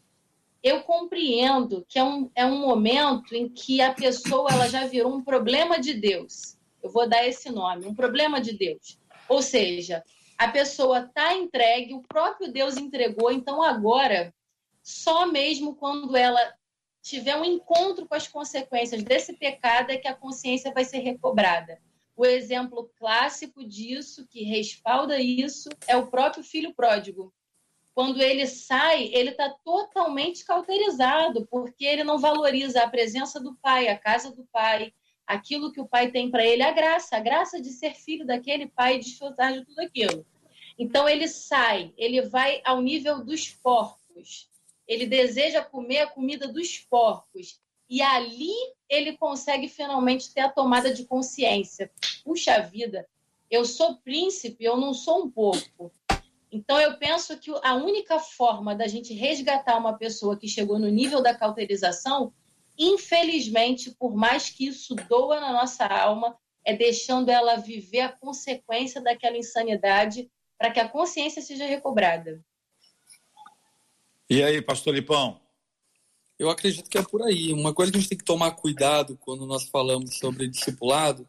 eu compreendo que é um, é um momento em que a pessoa ela já virou um problema de Deus eu vou dar esse nome, um problema de Deus. Ou seja, a pessoa está entregue, o próprio Deus entregou, então agora, só mesmo quando ela tiver um encontro com as consequências desse pecado é que a consciência vai ser recobrada. O exemplo clássico disso, que respalda isso, é o próprio filho pródigo. Quando ele sai, ele está totalmente cauterizado, porque ele não valoriza a presença do pai, a casa do pai, aquilo que o pai tem para ele, a graça, a graça de ser filho daquele pai e desfrutar de tudo aquilo. Então ele sai, ele vai ao nível dos porcos. Ele deseja comer a comida dos porcos. E ali ele consegue finalmente ter a tomada de consciência. Puxa vida, eu sou príncipe, eu não sou um porco. Então eu penso que a única forma da gente resgatar uma pessoa que chegou no nível da cauterização infelizmente, por mais que isso doa na nossa alma, é deixando ela viver a consequência daquela insanidade para que a consciência seja recobrada. E aí, pastor Lipão? Eu acredito que é por aí. Uma coisa que a gente tem que tomar cuidado quando nós falamos sobre discipulado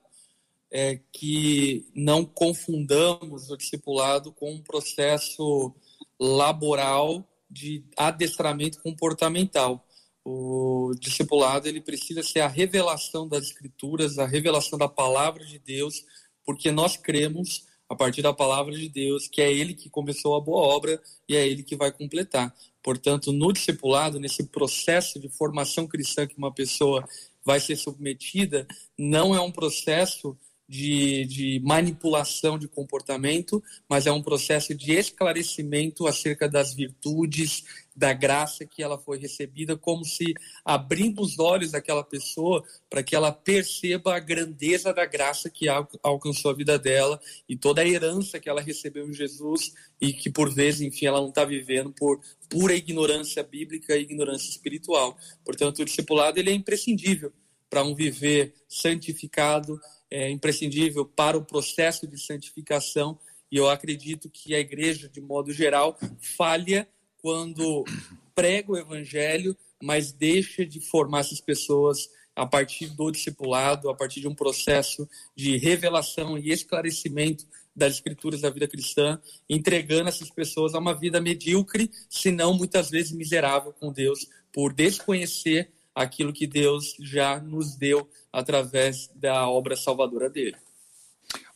é que não confundamos o discipulado com um processo laboral de adestramento comportamental. O discipulado ele precisa ser a revelação das escrituras, a revelação da palavra de Deus, porque nós cremos a partir da palavra de Deus que é ele que começou a boa obra e é ele que vai completar. Portanto, no discipulado, nesse processo de formação cristã que uma pessoa vai ser submetida, não é um processo de, de, manipulação de comportamento, mas é um processo de esclarecimento acerca das virtudes, da graça que ela foi recebida, como se abrindo os olhos daquela pessoa para que ela perceba a grandeza da graça que alcançou a vida dela e toda a herança que ela recebeu em Jesus e que por vezes, enfim, ela não está vivendo por pura ignorância bíblica e ignorância espiritual. Portanto, o discipulado ele é imprescindível para um viver santificado, é imprescindível para o processo de santificação. E eu acredito que a igreja, de modo geral, falha quando prega o evangelho, mas deixa de formar essas pessoas a partir do discipulado, a partir de um processo de revelação e esclarecimento das escrituras da vida cristã, entregando essas pessoas a uma vida medíocre, se não muitas vezes miserável com Deus, por desconhecer aquilo que Deus já nos deu através da obra salvadora dele.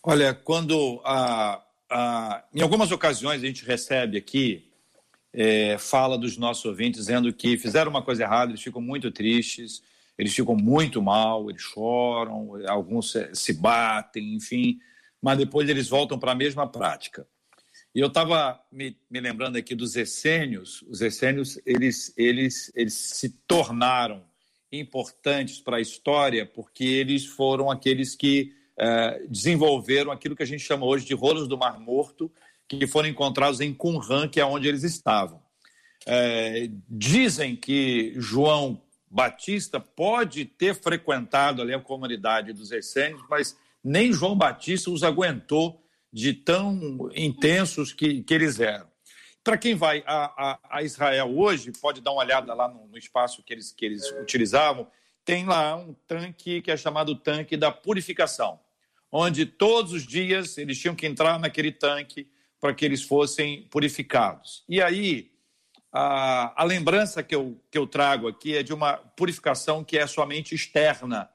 Olha, quando a, a, em algumas ocasiões a gente recebe aqui é, fala dos nossos ouvintes dizendo que fizeram uma coisa errada, eles ficam muito tristes, eles ficam muito mal, eles choram, alguns se, se batem, enfim, mas depois eles voltam para a mesma prática. E eu estava me, me, lembrando aqui dos essênios. Os essênios eles, eles, eles se tornaram importantes para a história porque eles foram aqueles que eh, desenvolveram aquilo que a gente chama hoje de rolos do Mar Morto, que foram encontrados em Qumran, que é onde eles estavam. Eh, dizem que João Batista pode ter frequentado ali a comunidade dos essênios, mas nem João Batista os aguentou de tão intensos que, que eles eram. Para quem vai a, a, a, Israel hoje, pode dar uma olhada lá no, no, espaço que eles, que eles utilizavam, tem lá um tanque que é chamado tanque da purificação, onde todos os dias eles tinham que entrar naquele tanque para que eles fossem purificados. E aí, a, a lembrança que eu, que eu trago aqui é de uma purificação que é somente externa,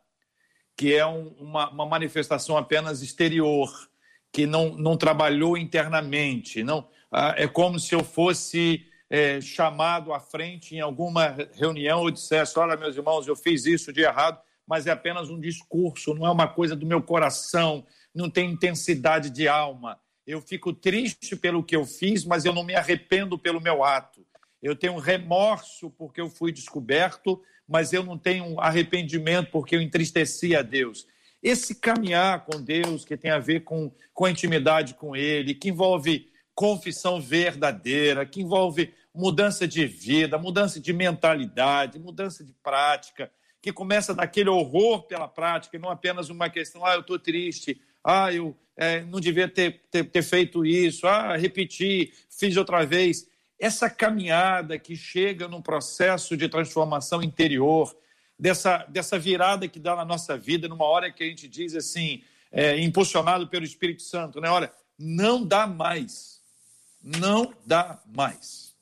que é um, uma, uma manifestação apenas exterior, que não, não trabalhou internamente, não é como se eu fosse é, chamado à frente em alguma reunião e dissesse: Olha, meus irmãos, eu fiz isso de errado, mas é apenas um discurso, não é uma coisa do meu coração, não tem intensidade de alma. Eu fico triste pelo que eu fiz, mas eu não me arrependo pelo meu ato. Eu tenho remorso porque eu fui descoberto, mas eu não tenho arrependimento porque eu entristeci a Deus. Esse caminhar com Deus, que tem a ver com, com a intimidade com Ele, que envolve confissão verdadeira, que envolve mudança de vida, mudança de mentalidade, mudança de prática, que começa daquele horror pela prática, e não apenas uma questão, ah, eu estou triste, ah, eu é, não devia ter, ter, ter feito isso, ah, repeti, fiz outra vez. Essa caminhada que chega num processo de transformação interior, dessa, dessa virada que dá na nossa vida, numa hora que a gente diz assim, é, impulsionado pelo Espírito Santo, né? Olha, não dá mais não dá mais.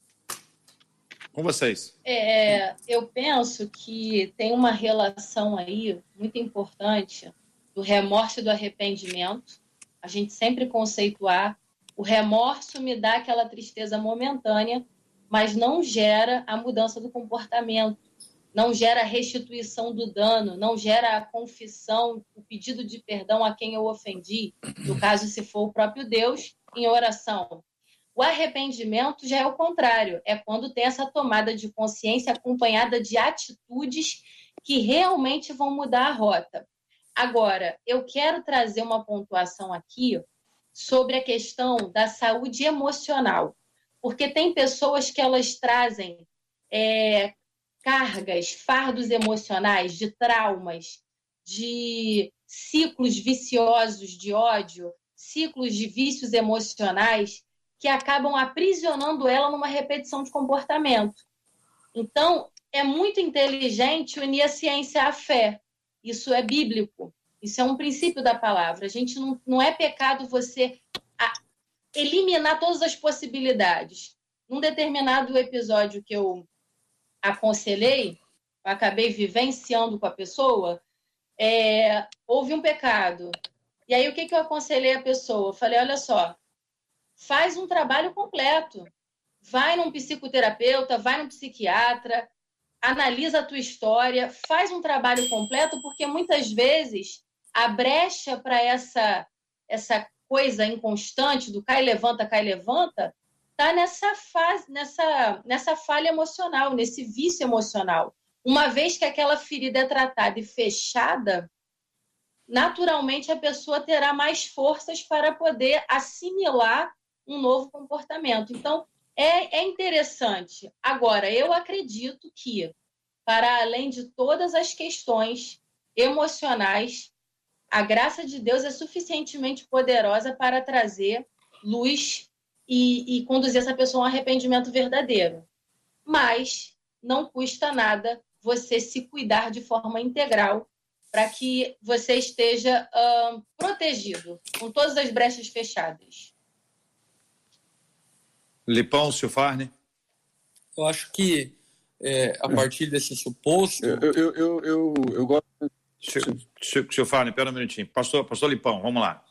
Com vocês. É, eu penso que tem uma relação aí muito importante do remorso e do arrependimento. A gente sempre conceituar. O remorso me dá aquela tristeza momentânea, mas não gera a mudança do comportamento, não gera a restituição do dano, não gera a confissão, o pedido de perdão a quem eu ofendi, no caso, se for o próprio Deus, em oração. O arrependimento já é o contrário, é quando tem essa tomada de consciência acompanhada de atitudes que realmente vão mudar a rota. Agora, eu quero trazer uma pontuação aqui sobre a questão da saúde emocional, porque tem pessoas que elas trazem é, cargas, fardos emocionais, de traumas, de ciclos viciosos de ódio, ciclos de vícios emocionais que acabam aprisionando ela numa repetição de comportamento. Então, é muito inteligente unir a ciência à fé. Isso é bíblico. Isso é um princípio da palavra. A gente não, não é pecado você eliminar todas as possibilidades. Num determinado episódio que eu aconselhei, eu acabei vivenciando com a pessoa, é, houve um pecado. E aí o que, que eu aconselhei a pessoa? Eu falei, olha só, faz um trabalho completo. Vai num psicoterapeuta, vai num psiquiatra, analisa a tua história, faz um trabalho completo, porque muitas vezes a brecha para essa essa coisa inconstante do cai levanta cai levanta tá nessa fase nessa nessa falha emocional nesse vício emocional uma vez que aquela ferida é tratada e fechada naturalmente a pessoa terá mais forças para poder assimilar um novo comportamento então é, é interessante agora eu acredito que para além de todas as questões emocionais a graça de Deus é suficientemente poderosa para trazer luz e, e conduzir essa pessoa a um arrependimento verdadeiro. Mas não custa nada você se cuidar de forma integral para que você esteja protegido, com todas as brechas fechadas. Lipão, Silfarne? Eu acho que é, a partir desse suposto. Eu, eu, eu, eu, eu gosto Fábio, pera um minutinho. Pastor, pastor Lipão, vamos lá.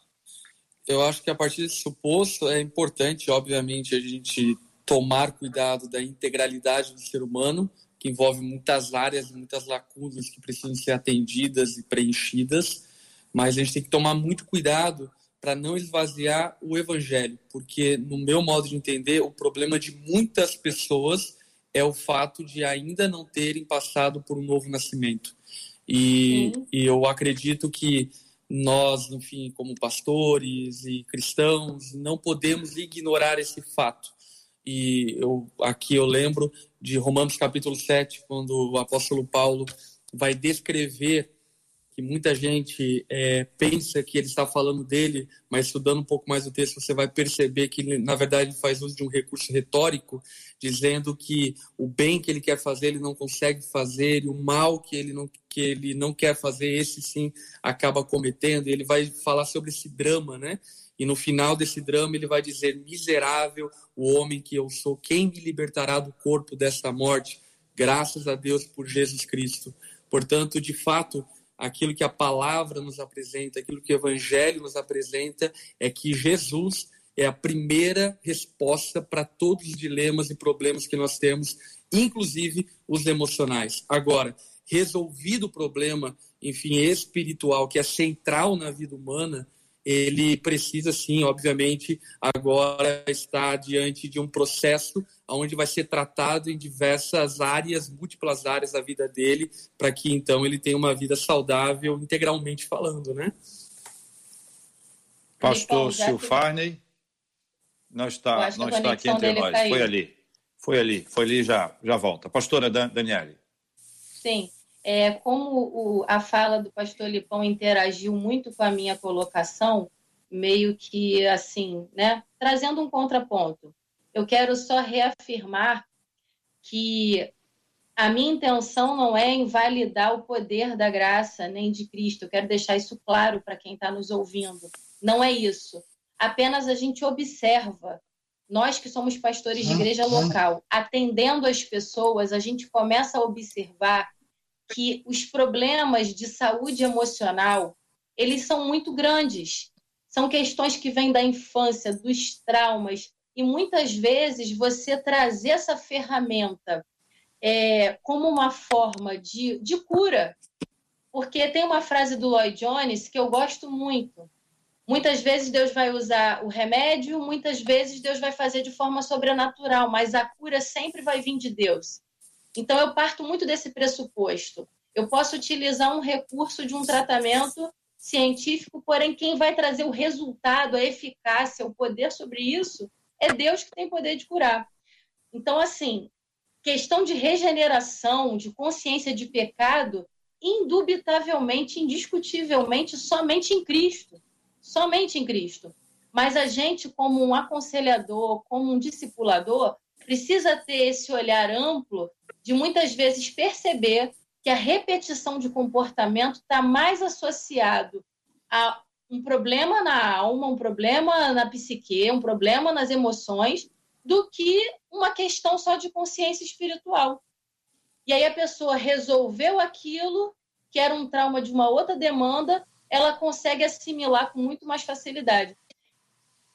Eu acho que a partir desse suposto é importante, obviamente, a gente tomar cuidado da integralidade do ser humano, que envolve muitas áreas, muitas lacunas que precisam ser atendidas e preenchidas, mas a gente tem que tomar muito cuidado para não esvaziar o evangelho, porque, no meu modo de entender, o problema de muitas pessoas é o fato de ainda não terem passado por um novo nascimento. E, e, eu acredito que nós, enfim, como pastores e cristãos, não podemos ignorar esse fato. E eu, aqui eu lembro de Romanos capítulo 7, quando o apóstolo Paulo vai descrever que muita gente é, pensa que ele está falando dele, mas estudando um pouco mais o texto, você vai perceber que, na verdade, ele faz uso de um recurso retórico, dizendo que o bem que ele quer fazer, ele não consegue fazer, e o mal que ele não, que ele não quer fazer, esse sim acaba cometendo. E ele vai falar sobre esse drama, né? E no final desse drama, ele vai dizer: Miserável o homem que eu sou, quem me libertará do corpo dessa morte? Graças a Deus por Jesus Cristo. Portanto, de fato, aquilo que a palavra nos apresenta, aquilo que o evangelho nos apresenta, é que Jesus é a primeira resposta para todos os dilemas e problemas que nós temos, inclusive os emocionais. Agora, resolvido o problema, enfim, espiritual, que é central na vida humana, ele precisa sim, obviamente, agora estar diante de um processo onde vai ser tratado em diversas áreas, múltiplas áreas da vida dele, para que então ele tenha uma vida saudável, integralmente falando, né? Pastor Silfarney não está, não está aqui entre nós. Caiu. Foi ali, foi ali, foi ali já, já volta. Pastora Dan Daniele. Sim é, como o, a fala do pastor Lipão interagiu muito com a minha colocação, meio que assim, né, trazendo um contraponto. Eu quero só reafirmar que a minha intenção não é invalidar o poder da graça nem de Cristo. Eu quero deixar isso claro para quem está nos ouvindo. Não é isso. Apenas a gente observa. Nós que somos pastores de igreja local, atendendo as pessoas, a gente começa a observar que os problemas de saúde emocional, eles são muito grandes. São questões que vêm da infância, dos traumas, e muitas vezes você trazer essa ferramenta é, como uma forma de, de cura. Porque tem uma frase do Lloyd Jones que eu gosto muito. Muitas vezes Deus vai usar o remédio, muitas vezes Deus vai fazer de forma sobrenatural, mas a cura sempre vai vir de Deus. Então, eu parto muito desse pressuposto. Eu posso utilizar um recurso de um tratamento científico, porém, quem vai trazer o resultado, a eficácia, o poder sobre isso, é Deus que tem poder de curar. Então, assim, questão de regeneração, de consciência de pecado, indubitavelmente, indiscutivelmente, somente em Cristo. Somente em Cristo. Mas a gente, como um aconselhador, como um discipulador, precisa ter esse olhar amplo de muitas vezes perceber que a repetição de comportamento está mais associado a um problema na alma, um problema na psique, um problema nas emoções, do que uma questão só de consciência espiritual. E aí a pessoa resolveu aquilo, que era um trauma de uma outra demanda, ela consegue assimilar com muito mais facilidade.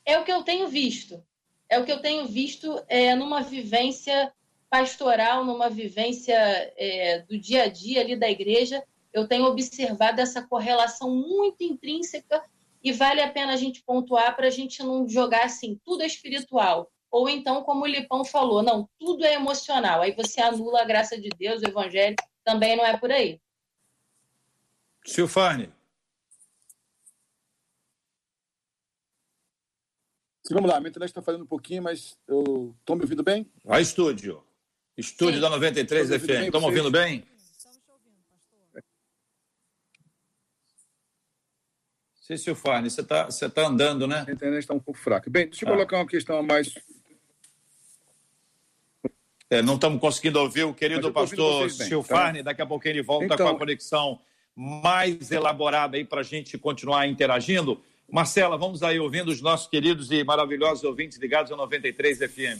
É o que eu tenho visto. É o que eu tenho visto é, numa vivência pastoral, numa vivência é, do dia a dia ali da igreja, eu tenho observado essa correlação muito intrínseca e vale a pena a gente pontuar para a gente não jogar assim, tudo é espiritual. Ou então, como o Lipão falou, não, tudo é emocional. Aí você anula a graça de Deus, o evangelho, também não é por aí. Silfane. Vamos lá, a minha internet está falando um pouquinho, mas eu estou me ouvindo bem? Vai, estúdio. Estúdio Sim. da 93 FM. Estão me ouvindo bem? Sim, Silfarne, você está você tá andando, né? A internet está um pouco fraca. Bem, deixa eu ah. colocar uma questão a mais. É, não estamos conseguindo ouvir o querido pastor Silfarne. Tá? Daqui a pouquinho ele volta então... com a conexão mais elaborada aí para a gente continuar interagindo. Marcela, vamos aí ouvindo os nossos queridos e maravilhosos ouvintes ligados ao 93 FM.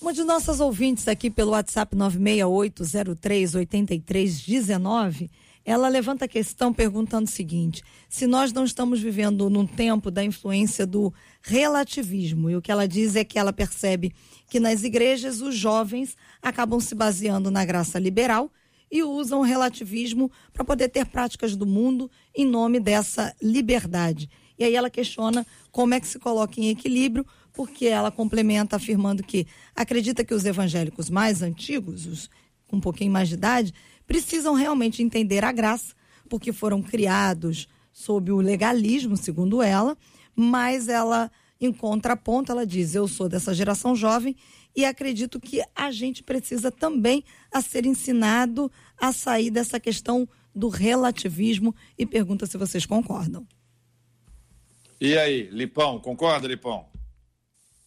Uma de nossas ouvintes aqui pelo WhatsApp 968038319, ela levanta a questão perguntando o seguinte: se nós não estamos vivendo num tempo da influência do relativismo, e o que ela diz é que ela percebe que nas igrejas os jovens acabam se baseando na graça liberal e usam o relativismo para poder ter práticas do mundo em nome dessa liberdade. E aí ela questiona como é que se coloca em equilíbrio porque ela complementa afirmando que acredita que os evangélicos mais antigos, os com um pouquinho mais de idade, precisam realmente entender a graça, porque foram criados sob o legalismo, segundo ela, mas ela, em contraponto, ela diz: Eu sou dessa geração jovem e acredito que a gente precisa também a ser ensinado a sair dessa questão do relativismo e pergunta se vocês concordam. E aí, Lipão, concorda, Lipão?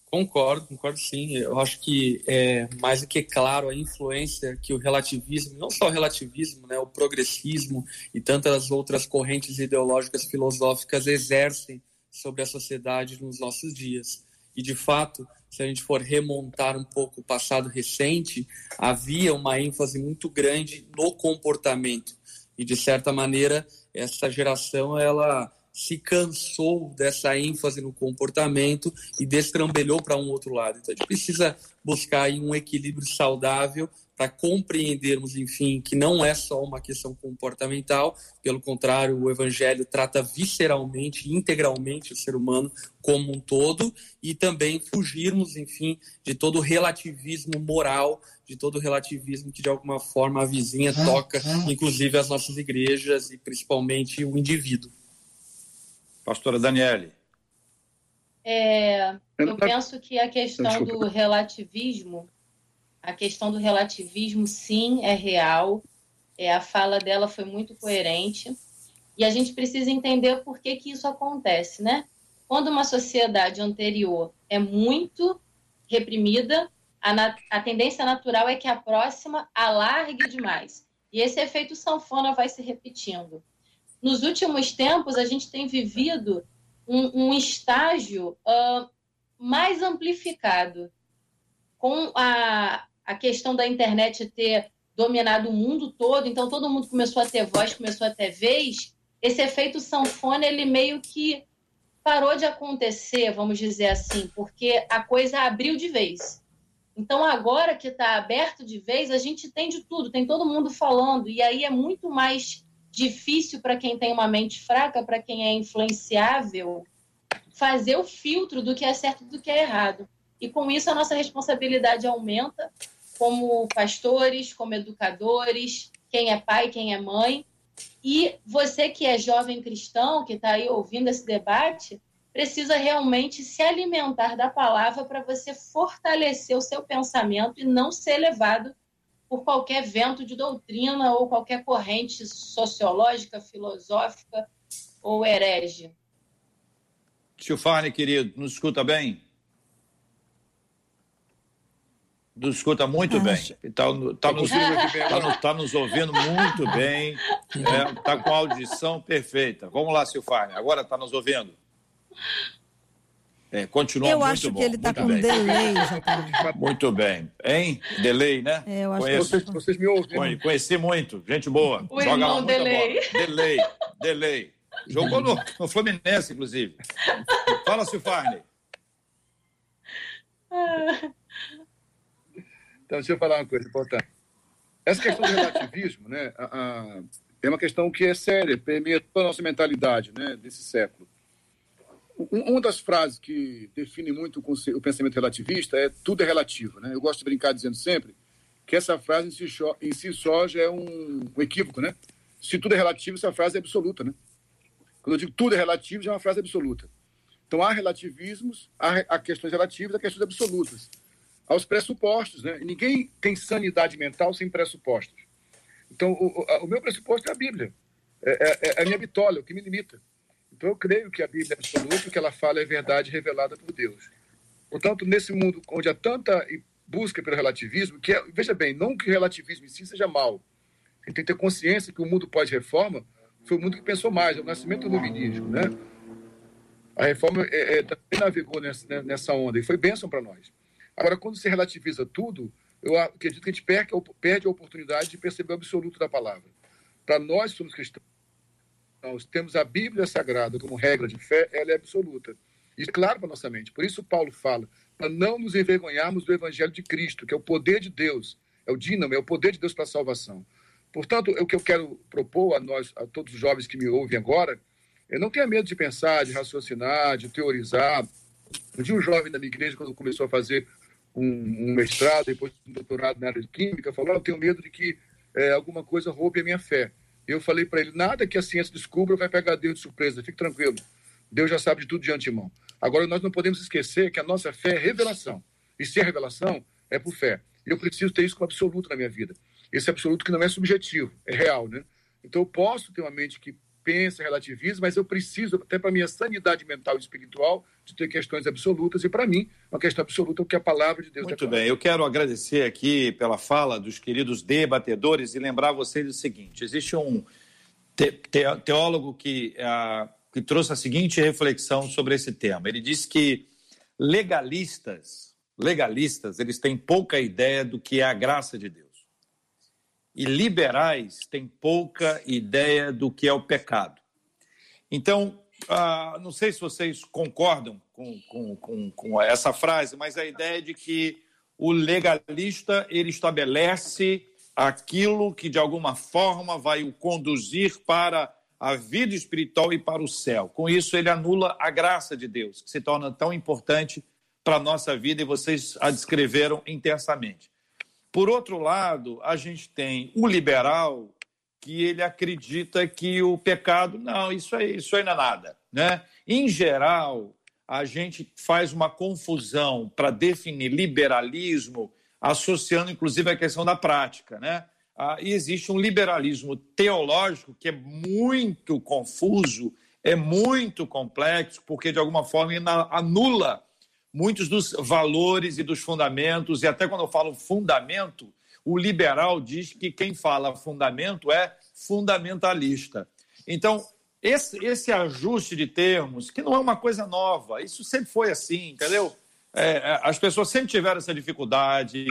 Concordo, concordo sim. Eu acho que é mais do que claro a influência que o relativismo, não só o relativismo, né, o progressismo e tantas outras correntes ideológicas filosóficas exercem sobre a sociedade nos nossos dias. E de fato, se a gente for remontar um pouco o passado recente, havia uma ênfase muito grande no comportamento. E de certa maneira, essa geração ela se cansou dessa ênfase no comportamento e destrambelhou para um outro lado. Então a gente precisa buscar um equilíbrio saudável para compreendermos, enfim, que não é só uma questão comportamental, pelo contrário, o evangelho trata visceralmente, integralmente o ser humano como um todo e também fugirmos, enfim, de todo o relativismo moral, de todo o relativismo que de alguma forma a vizinha toca, inclusive as nossas igrejas e principalmente o indivíduo. Pastora Daniele. É, eu penso que a questão do relativismo, a questão do relativismo, sim, é real. É, a fala dela foi muito coerente. E a gente precisa entender por que, que isso acontece, né? Quando uma sociedade anterior é muito reprimida, a, a tendência natural é que a próxima alargue demais. E esse efeito sanfona vai se repetindo nos últimos tempos, a gente tem vivido um, um estágio uh, mais amplificado. Com a, a questão da internet ter dominado o mundo todo, então todo mundo começou a ter voz, começou a ter vez, esse efeito sanfona, ele meio que parou de acontecer, vamos dizer assim, porque a coisa abriu de vez. Então, agora que está aberto de vez, a gente tem de tudo, tem todo mundo falando, e aí é muito mais difícil para quem tem uma mente fraca, para quem é influenciável, fazer o filtro do que é certo e do que é errado. E com isso a nossa responsabilidade aumenta como pastores, como educadores, quem é pai, quem é mãe. E você que é jovem cristão, que está aí ouvindo esse debate, precisa realmente se alimentar da palavra para você fortalecer o seu pensamento e não ser levado por qualquer vento de doutrina ou qualquer corrente sociológica, filosófica ou herege. Tio Farne, querido, nos escuta bem? escuta muito bem. Está tá nos, tá, tá nos ouvindo muito bem. Está é, com a audição perfeita. Vamos lá, Silfarne. Agora está nos ouvindo? É, continua eu muito acho bom. que ele está com bem. delay, já Muito bem. Hein? Delay, né? É, eu acho Conheço. Vocês, vocês me ouvem. Conheci muito. Gente boa. O Joga irmão delay. Delay. Delay. Jogou no, no Fluminense, inclusive. Fala, Silfarne. Então, deixa eu falar uma coisa importante. Essa questão do relativismo né, a, a, é uma questão que é séria, permeia toda a nossa mentalidade né, desse século. Um, uma das frases que define muito o, pensamento relativista é tudo é relativo. Né? Eu gosto de brincar dizendo sempre que essa frase em si, só já é um, equívoco. Né? Se tudo é relativo, essa frase é absoluta. Né? Quando eu digo tudo é relativo, já é uma frase absoluta. Então, há relativismos, há, questões relativas, há questões absolutas. Há os pressupostos, né? Ninguém tem sanidade mental sem pressupostos. Então, o, o, meu pressuposto é a Bíblia. É, é, é, a minha vitória, o que me limita. Então, eu creio que a Bíblia é absoluta, o que ela fala é verdade revelada por Deus. Portanto, nesse mundo onde há tanta busca pelo relativismo, que é, veja bem, não que o relativismo em si seja mal. A gente tem que ter consciência que o mundo pós-reforma foi o mundo que pensou mais, é o nascimento do iluminismo, né? A reforma é, é, também navegou nessa, né, nessa onda e foi bênção para nós. Agora, quando se relativiza tudo, eu acredito que a gente perde, perde a oportunidade de perceber o absoluto da palavra. Para nós somos cristãos, nós temos a Bíblia Sagrada como regra de fé, ela é absoluta. Isso é claro para nossa mente. Por isso Paulo fala, para não nos envergonharmos do Evangelho de Cristo, que é o poder de Deus, é o dínamo, é o poder de Deus para a salvação. Portanto, o que eu quero propor a nós, a todos os jovens que me ouvem agora, eu não tenha medo de pensar, de raciocinar, de teorizar. Um dia um jovem da minha igreja, quando começou a fazer um, um mestrado, depois um doutorado na área de química, falou: ah, eu tenho medo de que é, alguma coisa roube a minha fé. Eu falei para ele: nada que a ciência descubra vai pegar Deus de surpresa, fique tranquilo. Deus já sabe de tudo de antemão. Agora, nós não podemos esquecer que a nossa fé é revelação. E se é revelação, é por fé. E eu preciso ter isso como absoluto na minha vida. Esse absoluto que não é subjetivo, é real, né? Então, eu posso ter uma mente que pensa, relativiza, mas eu preciso, até para minha sanidade mental e espiritual, de ter questões absolutas. E para mim, uma questão absoluta é o que a palavra de Deus Muito declara. bem, eu quero agradecer aqui pela fala dos queridos debatedores e lembrar vocês o seguinte: existe um te te teólogo que, uh, que trouxe a seguinte reflexão sobre esse tema. Ele disse que legalistas, legalistas, eles têm pouca ideia do que é a graça de Deus e liberais têm pouca ideia do que é o pecado. Então, ah, não sei se vocês concordam com, com, com, com, essa frase, mas a ideia é de que o legalista ele estabelece aquilo que de alguma forma vai o conduzir para a vida espiritual e para o céu. Com isso, ele anula a graça de Deus, que se torna tão importante para a nossa vida e vocês a descreveram intensamente. Por outro lado, a gente tem o liberal que ele acredita que o pecado, não, isso aí, isso aí não é nada. Né? Em geral, a gente faz uma confusão para definir liberalismo, associando inclusive a questão da prática. Né? Ah, e existe um liberalismo teológico que é muito confuso, é muito complexo, porque de alguma forma anula muitos dos valores e dos fundamentos, e até quando eu falo fundamento, o liberal diz que quem fala fundamento é fundamentalista. Então, esse, esse ajuste de termos, que não é uma coisa nova, isso sempre foi assim, entendeu? É, é as pessoas sempre tiveram essa dificuldade,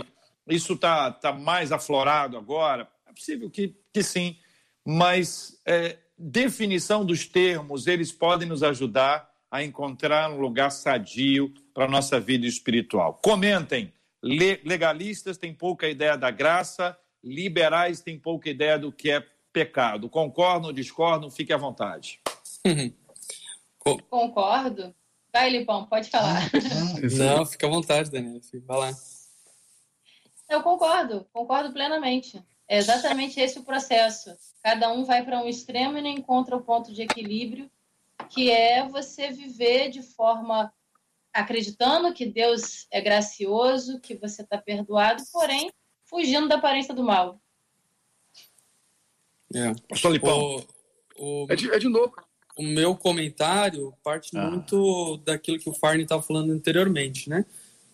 isso está tá mais aflorado agora. É possível que, que sim, mas é, definição dos termos, eles podem nos ajudar a encontrar um lugar sadio para a nossa vida espiritual. Comentem. Legalistas têm pouca ideia da graça, liberais têm pouca ideia do que é pecado. Concordam, discordam? Fique à vontade. Concordo. Vai, Lipão, pode falar. Não, fica à vontade, Daniel. Vai lá. Eu concordo, concordo plenamente. É exatamente esse o processo. Cada um vai para um extremo e não encontra o ponto de equilíbrio, que é você viver de forma acreditando que Deus é gracioso, que você está perdoado, porém fugindo da aparência do mal. É. O, o, é, de, é de novo. O meu comentário parte ah. muito daquilo que o Farney estava falando anteriormente, né?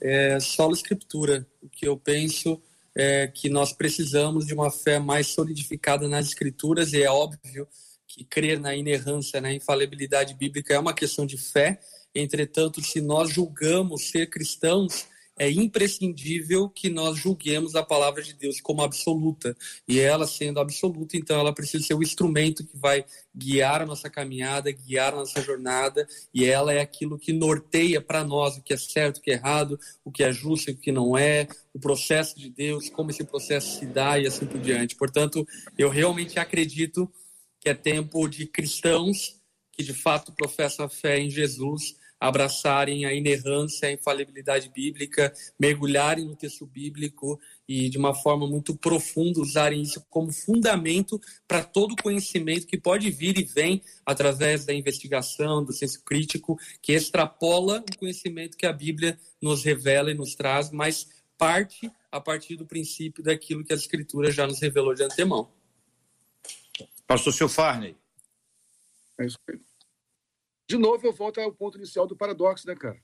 é só escritura. O que eu penso é que nós precisamos de uma fé mais solidificada nas escrituras e é óbvio que crer na inerrância, na infalibilidade bíblica é uma questão de fé. Entretanto, se nós julgamos ser cristãos, é imprescindível que nós julguemos a palavra de Deus como absoluta. E ela sendo absoluta, então ela precisa ser o instrumento que vai guiar a nossa caminhada, guiar a nossa jornada, e ela é aquilo que norteia para nós o que é certo, o que é errado, o que é justo e o que não é, o processo de Deus, como esse processo se dá e assim por diante. Portanto, eu realmente acredito que é tempo de cristãos que de fato professam a fé em Jesus abraçarem a inerrância, a infalibilidade bíblica, mergulharem no texto bíblico e de uma forma muito profunda usarem isso como fundamento para todo o conhecimento que pode vir e vem através da investigação, do senso crítico, que extrapola o conhecimento que a Bíblia nos revela e nos traz, mas parte a partir do princípio daquilo que a Escritura já nos revelou de antemão. Pastor Silfarney. É isso aí de novo eu volto ao ponto inicial do paradoxo, né, cara?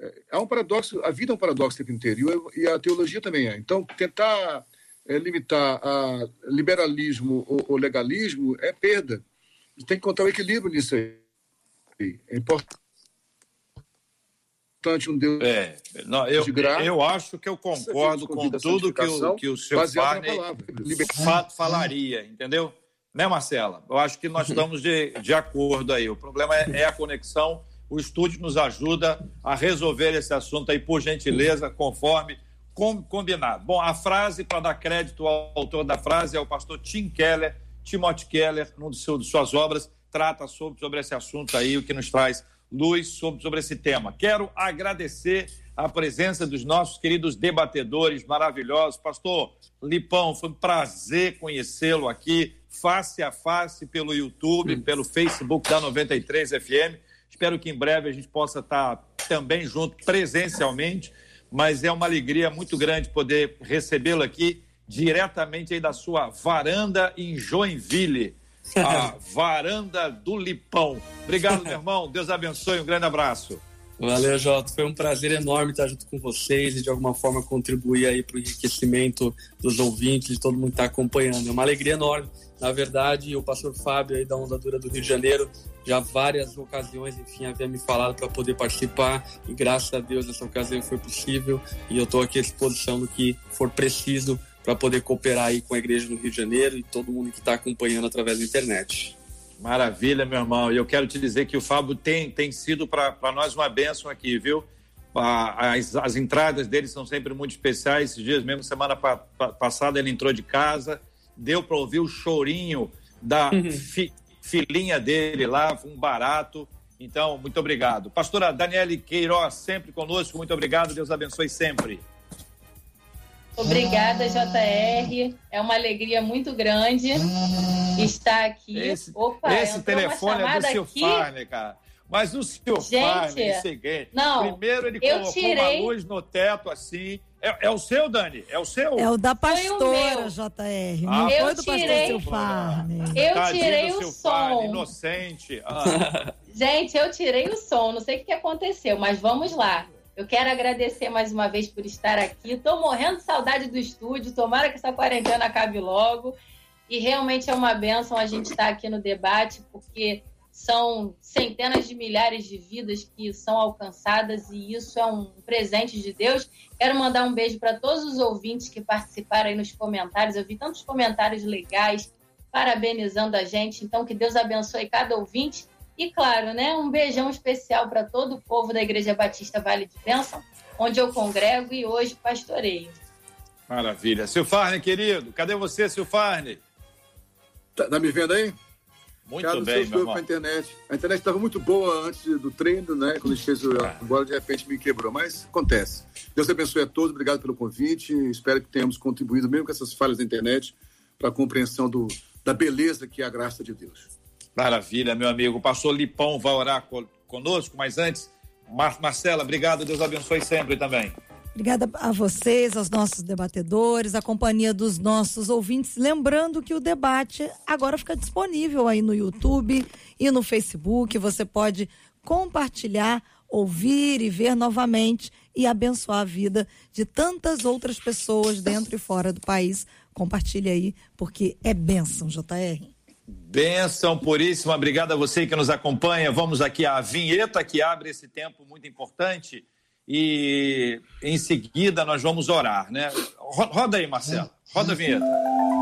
É, é um paradoxo, a vida é um paradoxo o tempo inteiro e a teologia também é. Então, tentar é, limitar a liberalismo ou, legalismo é perda. Tem que contar o equilíbrio nisso aí. É importante um Deus é, não, eu, de graça. Eu acho que eu concordo com tudo que o, que o seu Farney falaria, entendeu? Né, Marcela? Eu acho que nós estamos de, de acordo aí. O problema é, é a conexão. O estúdio nos ajuda a resolver esse assunto aí, por gentileza, conforme com, combinado. Bom, a frase, para dar crédito ao autor da frase, é o pastor Tim Keller, Timothy Keller, num de, seu, de suas obras, trata sobre, sobre esse assunto aí, o que nos traz luz sobre, sobre esse tema. Quero agradecer a presença dos nossos queridos debatedores maravilhosos. Pastor Lipão, foi um prazer conhecê-lo aqui face a face pelo YouTube, pelo Facebook da 93 FM. Espero que em breve a gente possa estar também junto presencialmente, mas é uma alegria muito grande poder recebê-lo aqui diretamente aí da sua varanda em Joinville, a varanda do Lipão. Obrigado, meu irmão. Deus abençoe. Um grande abraço. Valeu, Jota. Foi um prazer enorme estar junto com vocês e de alguma forma contribuir aí para o enriquecimento dos ouvintes, de todo mundo que está acompanhando. É uma alegria enorme. Na verdade, o pastor Fábio aí da Onda Dura do Rio de Janeiro já várias ocasiões, enfim, havia me falado para poder participar e graças a Deus essa ocasião foi possível e eu estou aqui à disposição do que for preciso para poder cooperar aí com a igreja no Rio de Janeiro e todo mundo que está acompanhando através da internet. Maravilha, meu irmão. E eu quero te dizer que o Fábio tem, tem sido para nós uma bênção aqui, viu? As, as entradas dele são sempre muito especiais. Esses dias, mesmo semana pa, pa, passada, ele entrou de casa, deu para ouvir o chorinho da uhum. fi, filhinha dele lá, um barato. Então, muito obrigado. Pastora Daniele Queiroz, sempre conosco, muito obrigado. Deus abençoe sempre. Obrigada, JR. É uma alegria muito grande estar aqui. Esse, Opa, esse telefone é do seu Farney, cara. Mas o seu Farney, é seguinte, não, primeiro ele colocou tirei... uma luz no teto assim. É, é, o seu, Dani? É o seu? É o da pastora, JR. Não ah, foi do tirei... pastor Farney. Eu Tadinho tirei o som. Inocente. Ah. Gente, eu tirei o som. Não sei o que aconteceu, mas vamos lá. Eu quero agradecer mais uma vez por estar aqui. Estou morrendo de saudade do estúdio. Tomara que essa quarentena acabe logo. E realmente é uma benção a gente estar aqui no debate, porque são centenas de milhares de vidas que são alcançadas e isso é um presente de Deus. Quero mandar um beijo para todos os ouvintes que participaram aí nos comentários. Eu vi tantos comentários legais parabenizando a gente. Então, que Deus abençoe cada ouvinte e claro, né, um beijão especial para todo o povo da Igreja Batista Vale de Bênção, onde eu congrego e hoje pastoreio. Maravilha. Silfarne, querido, cadê você, Silfarne? Tá, tá me vendo aí? Muito Cara, bem, meu irmão. A internet. A internet estava muito boa antes do treino, né? Quando a gente fez o... Ah. Agora, de repente, me quebrou. Mas acontece. Deus abençoe a todos. Obrigado pelo convite. Espero que tenhamos contribuído, mesmo com essas falhas da internet, para a compreensão do, da beleza que é a graça de Deus. Maravilha, meu amigo. O pastor Lipão vai orar conosco, mas antes, Mar Marcela, obrigado. Deus abençoe sempre também. Obrigada a vocês, aos nossos debatedores, a companhia dos nossos ouvintes. Lembrando que o debate agora fica disponível aí no YouTube e no Facebook. Você pode compartilhar ouvir e ver novamente e abençoar a vida de tantas outras pessoas dentro e fora do país. Compartilhe aí, porque é bênção, JR. Benção puríssima, obrigado a você que nos acompanha. Vamos aqui à vinheta que abre esse tempo muito importante e em seguida nós vamos orar, né? Roda aí, Marcelo. Roda a vinheta.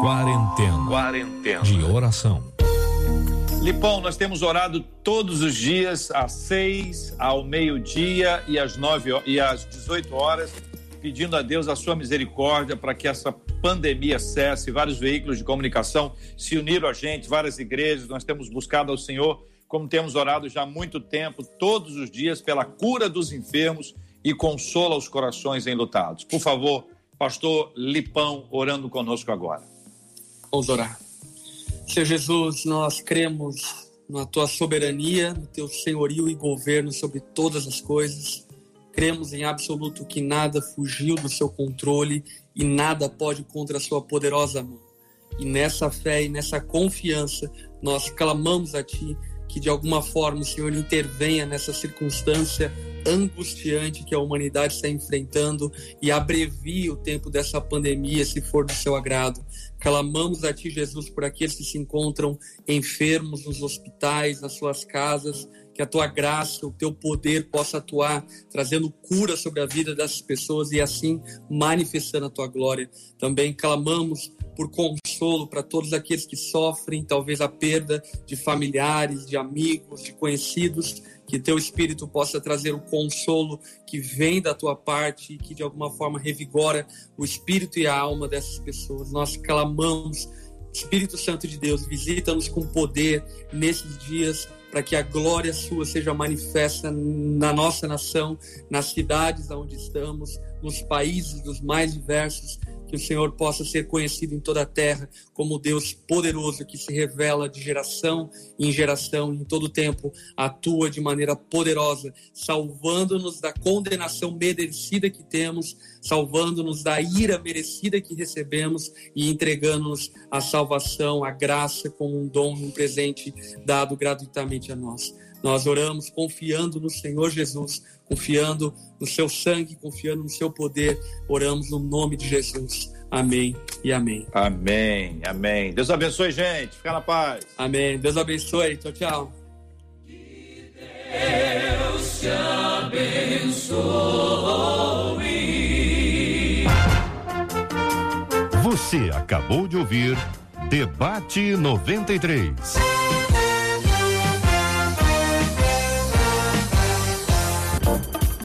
Quarentena. Quarentena. De oração. Lipão, nós temos orado todos os dias às seis, ao meio-dia e às nove e às 18 horas, pedindo a Deus a sua misericórdia para que essa pandemia cesse. Vários veículos de comunicação se uniram a gente, várias igrejas, nós temos buscado ao Senhor, como temos orado já há muito tempo, todos os dias, pela cura dos enfermos e consola os corações enlutados. Por favor, pastor Lipão, orando conosco agora. Vamos orar. Senhor Jesus, nós cremos na tua soberania, no teu senhorio e governo sobre todas as coisas. Cremos em absoluto que nada fugiu do seu controle e nada pode contra a sua poderosa mão. E nessa fé e nessa confiança, nós clamamos a ti que de alguma forma o Senhor intervenha nessa circunstância angustiante que a humanidade está enfrentando e abrevie o tempo dessa pandemia, se for do seu agrado. Clamamos a Ti, Jesus, por aqueles que se encontram enfermos nos hospitais, nas suas casas, que a Tua graça, o Teu poder possa atuar, trazendo cura sobre a vida dessas pessoas e assim manifestando a Tua glória. Também clamamos por consolo para todos aqueles que sofrem, talvez a perda de familiares, de amigos, de conhecidos, que teu espírito possa trazer o consolo que vem da tua parte e que de alguma forma revigora o espírito e a alma dessas pessoas. Nós clamamos, Espírito Santo de Deus, visita-nos com poder nesses dias para que a glória sua seja manifesta na nossa nação, nas cidades onde estamos, nos países dos mais diversos que o Senhor possa ser conhecido em toda a terra como Deus poderoso que se revela de geração em geração, em todo tempo, atua de maneira poderosa, salvando-nos da condenação merecida que temos, salvando-nos da ira merecida que recebemos e entregando-nos a salvação, a graça como um dom, um presente dado gratuitamente a nós. Nós oramos confiando no Senhor Jesus, confiando no seu sangue, confiando no seu poder. Oramos no nome de Jesus. Amém e amém. Amém, amém. Deus abençoe, gente. Fica na paz. Amém. Deus abençoe. Tchau, tchau. Que Deus te abençoe. Você acabou de ouvir Debate 93.